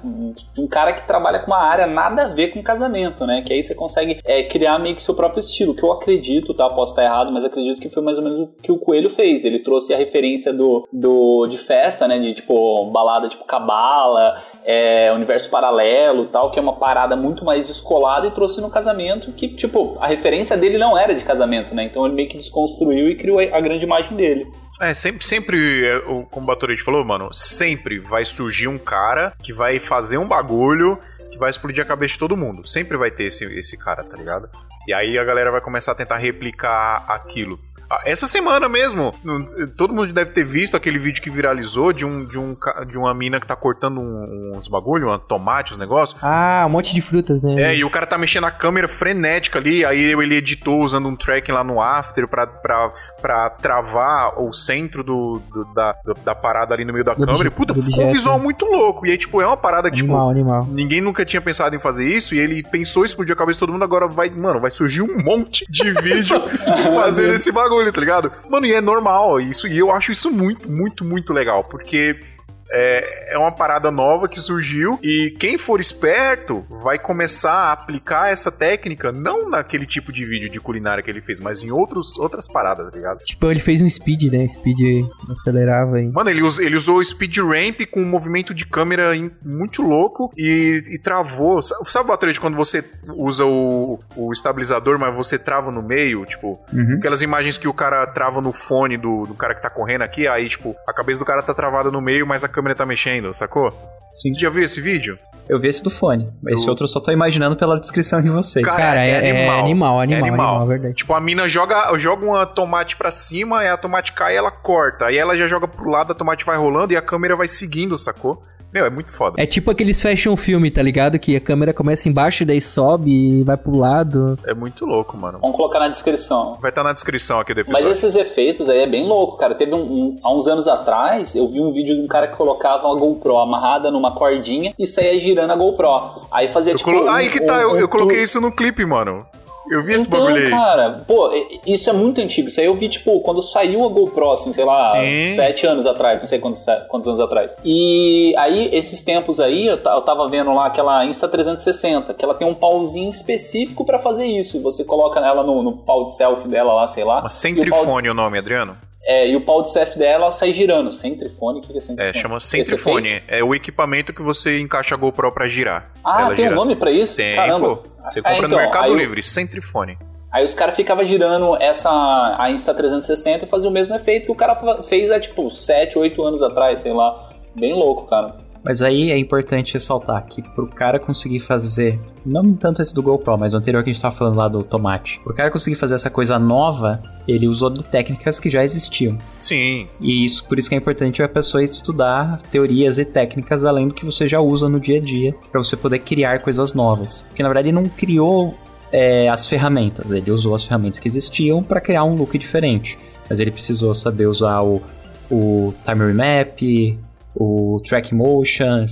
de um cara que trabalha com uma área nada a ver com casamento, né? Que aí você consegue é, criar meio que seu próprio estilo, que eu acredito, tá? Posso estar errado, mas acredito que foi mais ou menos o que o Coelho fez. Ele trouxe a referência do, do de festa, né? De, tipo, balada tipo cabala, é, universo paralelo tal, que é uma parada muito mais descolada e trouxe no casamento que, tipo, a referência dele não era de casamento, né? Então ele meio que desconstruiu e criou a grande imagem dele. É, sempre, sempre, é, como o Batorete falou, mano, sempre vai surgir um cara que vai fazer um bagulho que vai explodir a cabeça de todo mundo. Sempre vai ter esse, esse cara, tá ligado? E aí a galera vai começar a tentar replicar aquilo. Ah, Essa semana mesmo, todo mundo deve ter visto aquele vídeo que viralizou de, um, de, um, de uma mina que tá cortando um- uns bagulho, um tomate, uns negócios. Ah, um monte de frutas, né? É, e o cara tá mexendo a câmera frenética ali, aí ele editou usando um tracking lá no After pra, pra, pra travar o centro do, do- da, da parada ali no meio da Do câmera. E, obje- puta, ficou um objeto. visual muito louco. E aí, tipo, é uma parada que, Animal, tipo, animal. ninguém nunca tinha pensado em fazer isso, e ele pensou explodir a cabeça de todo mundo, agora vai, mano, vai surgir um monte de vídeo [laughs] fazendo esse bagulho, tá ligado? Mano, e é normal isso, e eu acho isso muito, muito, muito legal, porque é, é uma parada nova que surgiu e quem for esperto vai começar a aplicar essa técnica não naquele tipo de vídeo de culinária que ele fez, mas em outros, outras paradas, tá ligado? Tipo, ele fez um speed, né? Speed acelerava e... Mano, ele, us- ele usou o speed ramp com um movimento de câmera in- muito louco e, e travou. Sa- Sabe o Batrete quando você usa o, o estabilizador, mas você trava no meio? Tipo, Uhum. aquelas imagens que o cara trava no fone do, do cara que tá correndo aqui, aí, tipo, a cabeça do cara tá travada no meio, mas a câmera câmera tá mexendo, sacou? Sim. Você já viu esse vídeo? Eu vi esse do fone. Esse Do- outro eu só tô imaginando pela descrição de vocês. Cara, Cara, é é, é animal. animal, É animal, animal. animal, verdade. Tipo, a mina joga, joga uma tomate pra cima, aí a tomate cai e ela corta. Aí ela já joga pro lado, a tomate vai rolando e a câmera vai seguindo, sacou? Meu, é muito foda. É tipo aqueles fashion filme, tá ligado? Que a câmera começa embaixo e daí sobe e vai pro lado. É muito louco, mano. Vamos colocar na descrição. Vai estar na descrição aqui do Mas esses efeitos aí é bem louco, cara. Teve um, um- há uns anos atrás, eu vi um vídeo de um cara que colocava uma GoPro amarrada numa cordinha e saía girando a GoPro. Aí fazia Eu tipo. colo... um- Aí que tá, um- eu, eu coloquei isso no clipe, mano. Eu vi esse Então, bagulho aí. cara, pô, isso é muito antigo. Isso aí eu vi, tipo, quando saiu a GoPro, assim, sei lá, Sim. sete anos atrás, não sei quantos, quantos anos atrás. E aí, esses tempos aí, eu, eu tava vendo lá aquela Insta360, que ela tem um pauzinho específico pra fazer isso. Você coloca ela no, no pau de selfie dela lá, sei lá. Mas e o pau de- o nome, Adriano? É, e o pau de selfie dela sai girando. Centrifone? O que é É, centrifone? chama Esse centrifone. É o equipamento que você encaixa a GoPro pra girar. Ah, tem um nome pra isso? Tem, Caramba. pô. Você Ah, compra então, no Mercado eu- Livre, centrifone. Aí os caras ficavam girando essa a Insta360 e faziam o mesmo efeito que o cara fez há tipo 7, 8 anos atrás, sei lá. Bem louco, cara. Mas aí é importante ressaltar que pro cara conseguir fazer, não tanto esse do GoPro, mas o anterior que a gente tava falando lá do tomate, pro cara conseguir fazer essa coisa nova, ele usou de técnicas que já existiam. Sim. E isso, por isso que é importante a pessoa estudar teorias e técnicas além do que você já usa no dia a dia, para você poder criar coisas novas. Porque na verdade ele não criou é, as ferramentas, ele usou as ferramentas que existiam para criar um look diferente. Mas ele precisou saber usar o, o time remap, o track motion,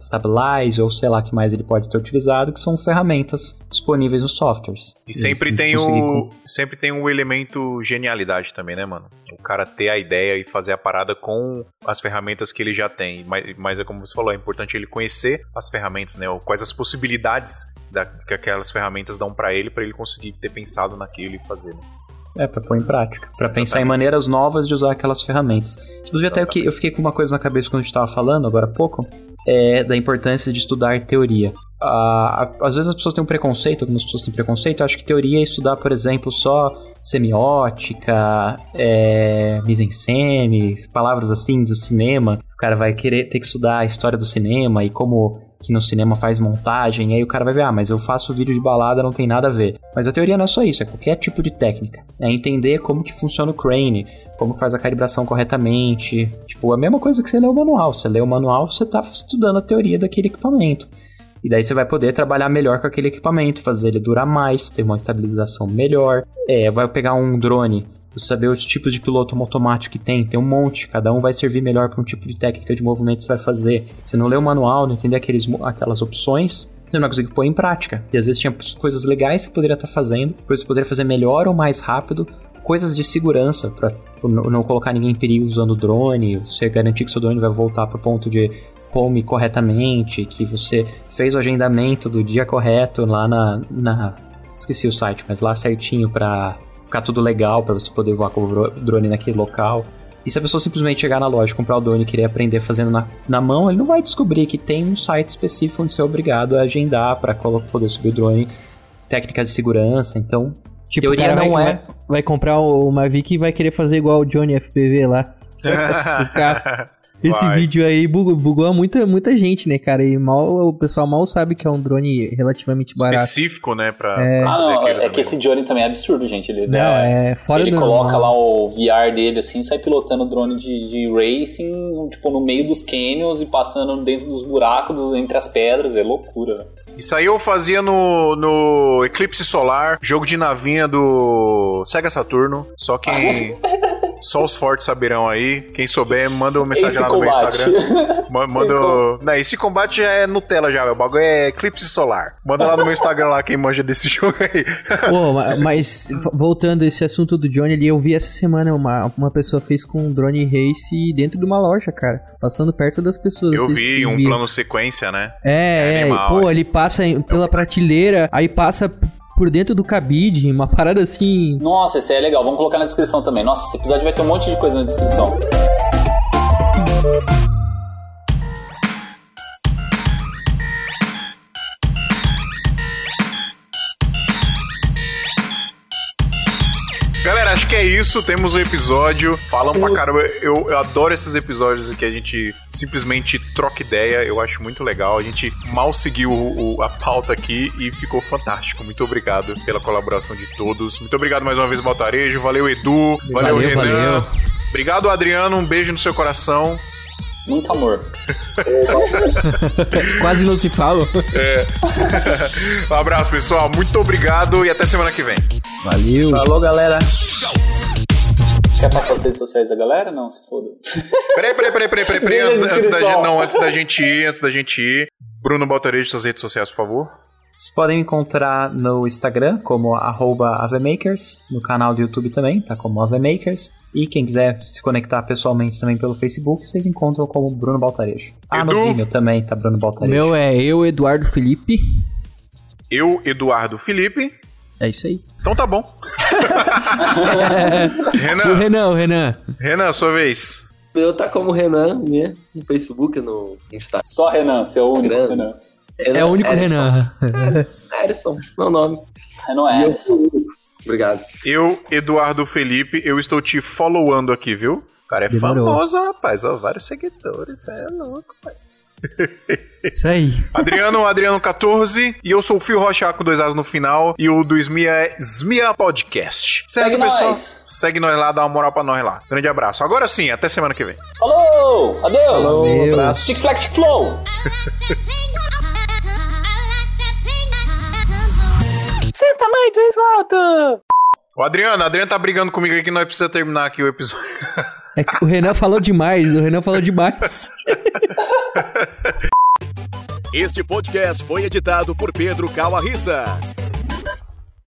stabilize, ou sei lá que mais ele pode ter utilizado, que são ferramentas disponíveis nos softwares. E sempre se tem o. com- Sempre tem um elemento genialidade também, né, mano? O cara ter a ideia e fazer a parada com as ferramentas que ele já tem. Mas, mas é como você falou, é importante ele conhecer as ferramentas, né? Ou Quais as possibilidades da- que aquelas ferramentas dão pra ele, pra ele conseguir ter pensado naquilo e fazer. né? É, pra pôr em prática. Pra pensar em maneiras novas de usar aquelas ferramentas. Inclusive, até que, eu fiquei com uma coisa na cabeça quando a gente tava falando, agora há pouco, é da importância de estudar teoria. Ah, às vezes as pessoas têm um preconceito, algumas pessoas têm preconceito, eu acho que teoria é estudar, por exemplo, só semiótica, é, mise-en-scène, palavras assim do cinema. O cara vai querer ter que estudar a história do cinema e como que no cinema faz montagem, e aí o cara vai ver, ah, mas eu faço vídeo de balada, não tem nada a ver. Mas a teoria não é só isso, é qualquer tipo de técnica. É entender como que funciona o crane, como faz a calibração corretamente. Tipo, a mesma coisa que você lê o manual. Você lê o manual, você tá estudando a teoria daquele equipamento. E daí você vai poder trabalhar melhor com aquele equipamento, fazer ele durar mais, ter uma estabilização melhor. É, vai pegar um drone, você saber os tipos de piloto automático que tem, tem um monte, cada um vai servir melhor para um tipo de técnica de movimento que você vai fazer. Você não lê o manual, não entender aqueles, aquelas opções, você não vai conseguir pôr em prática. E às vezes tinha coisas legais que você poderia estar fazendo, coisas que você poderia fazer melhor ou mais rápido, coisas de segurança para não colocar ninguém em perigo usando o drone, você garantir que seu drone vai voltar para o ponto de home corretamente, que você fez o agendamento do dia correto lá na, na esqueci o site, mas lá certinho para ficar tudo legal para você poder voar com o dro- drone naquele local. E se a pessoa simplesmente chegar na loja, comprar o drone e querer aprender fazendo na, na mão, ele não vai descobrir que tem um site específico onde você é obrigado a agendar para poder subir o drone, técnicas de segurança. Então, Tipo, teoria o cara não vai, é. vai, vai comprar o Mavic e vai querer fazer igual o Johnny FPV lá. [laughs] O cara- Esse Vai. vídeo aí bugou, bugou muita, muita gente, né, cara? E mal, o pessoal mal sabe que é um drone relativamente barato. Específico, né? Pra, É. pra Ah, não, é também. que esse Johnny também é absurdo, gente. Ele, Não, é fora ele do coloca normal. lá o VR dele assim, sai pilotando o drone de, de racing, tipo, no meio dos canyons e passando dentro dos buracos, do- entre as pedras. É loucura, velho. Isso aí eu fazia no, no Eclipse Solar, jogo de navinha do Sega Saturno. Só quem. [laughs] [laughs] só os fortes saberão aí. Quem souber, manda uma mensagem Esse lá no meu combate. Instagram. [laughs] Ma- Manda. Não, esse combate já é Nutella já, meu. O bagulho é Eclipse Solar. Manda lá no meu Instagram lá quem manja desse [laughs] jogo aí. Pô, ma- mas voltando a esse assunto do Johnny ali, eu vi essa semana uma, uma pessoa fez com um drone race dentro de uma loja, cara. Passando perto das pessoas. Eu vi um viram? plano sequência, né? É, É é, animal, pô, é. ele passa pela prateleira, aí passa por dentro do cabide, uma parada assim. Nossa, esse é legal. Vamos colocar na descrição também. Nossa, esse episódio vai ter um monte de coisa na descrição. É isso, temos um episódio. Falam pra caramba. Eu, eu adoro esses episódios em que a gente simplesmente troca ideia. Eu acho muito legal. A gente mal seguiu o- o- a pauta aqui e ficou fantástico. Muito obrigado pela colaboração de todos. Muito obrigado mais uma vez, Baltarejo. Valeu, Edu. Valeu, Valeu, Renan. valeu. Obrigado, Adriano. Um beijo no seu coração. Muito amor. [laughs] Quase não se fala. Um abraço, pessoal. Muito obrigado e até semana que vem. Valeu. Falou, galera. Quer passar as redes sociais da galera? Não, se foda. Peraí, peraí, peraí, peraí, peraí, peraí. Antes, antes da não, antes da gente ir, antes da gente ir. Bruno Baltarejo, suas redes sociais, por favor. Vocês podem me encontrar no Instagram como arroba avemakers, no canal do YouTube também, tá como avemakers. E quem quiser se conectar pessoalmente também pelo Facebook, vocês encontram como Bruno Baltarejo. Ah, Edu? no Vimeo também tá Bruno O Baltarejo. meu é eu, Eduardo Felipe. Eu, Eduardo Felipe. É isso aí. Então tá bom. [laughs] E o Renan, Renan, o Renan. Renan, sua vez. Eu tá como Renan, né? No Facebook, no Instagram. Só Renan, seu único Grande. Renan. É o único Erison. Renan. Erison, meu nome. Renan Erison. Obrigado. Eu, Eduardo Felipe, eu estou te followando aqui, viu? O cara é Demorou. famoso, rapaz. Ó, vários seguidores. É louco, pai. Isso aí. Adriano, Adriano 14. E eu sou o Fio Rocha com dois As no final. E o do Smia é Smia Podcast. Certo, Segue pessoal? nós. Segue nós lá, dá uma moral pra nós lá. Grande abraço. Agora sim, até semana que vem. Falou! Adeus! Valeu. abraço. Tic [laughs] Flac Tic Flow! O Adriano, o Adriano tá brigando comigo aqui, nós precisamos terminar aqui o episódio. É que o Renan falou demais. O Renan falou demais. Este podcast foi editado por Pedro Calarissa.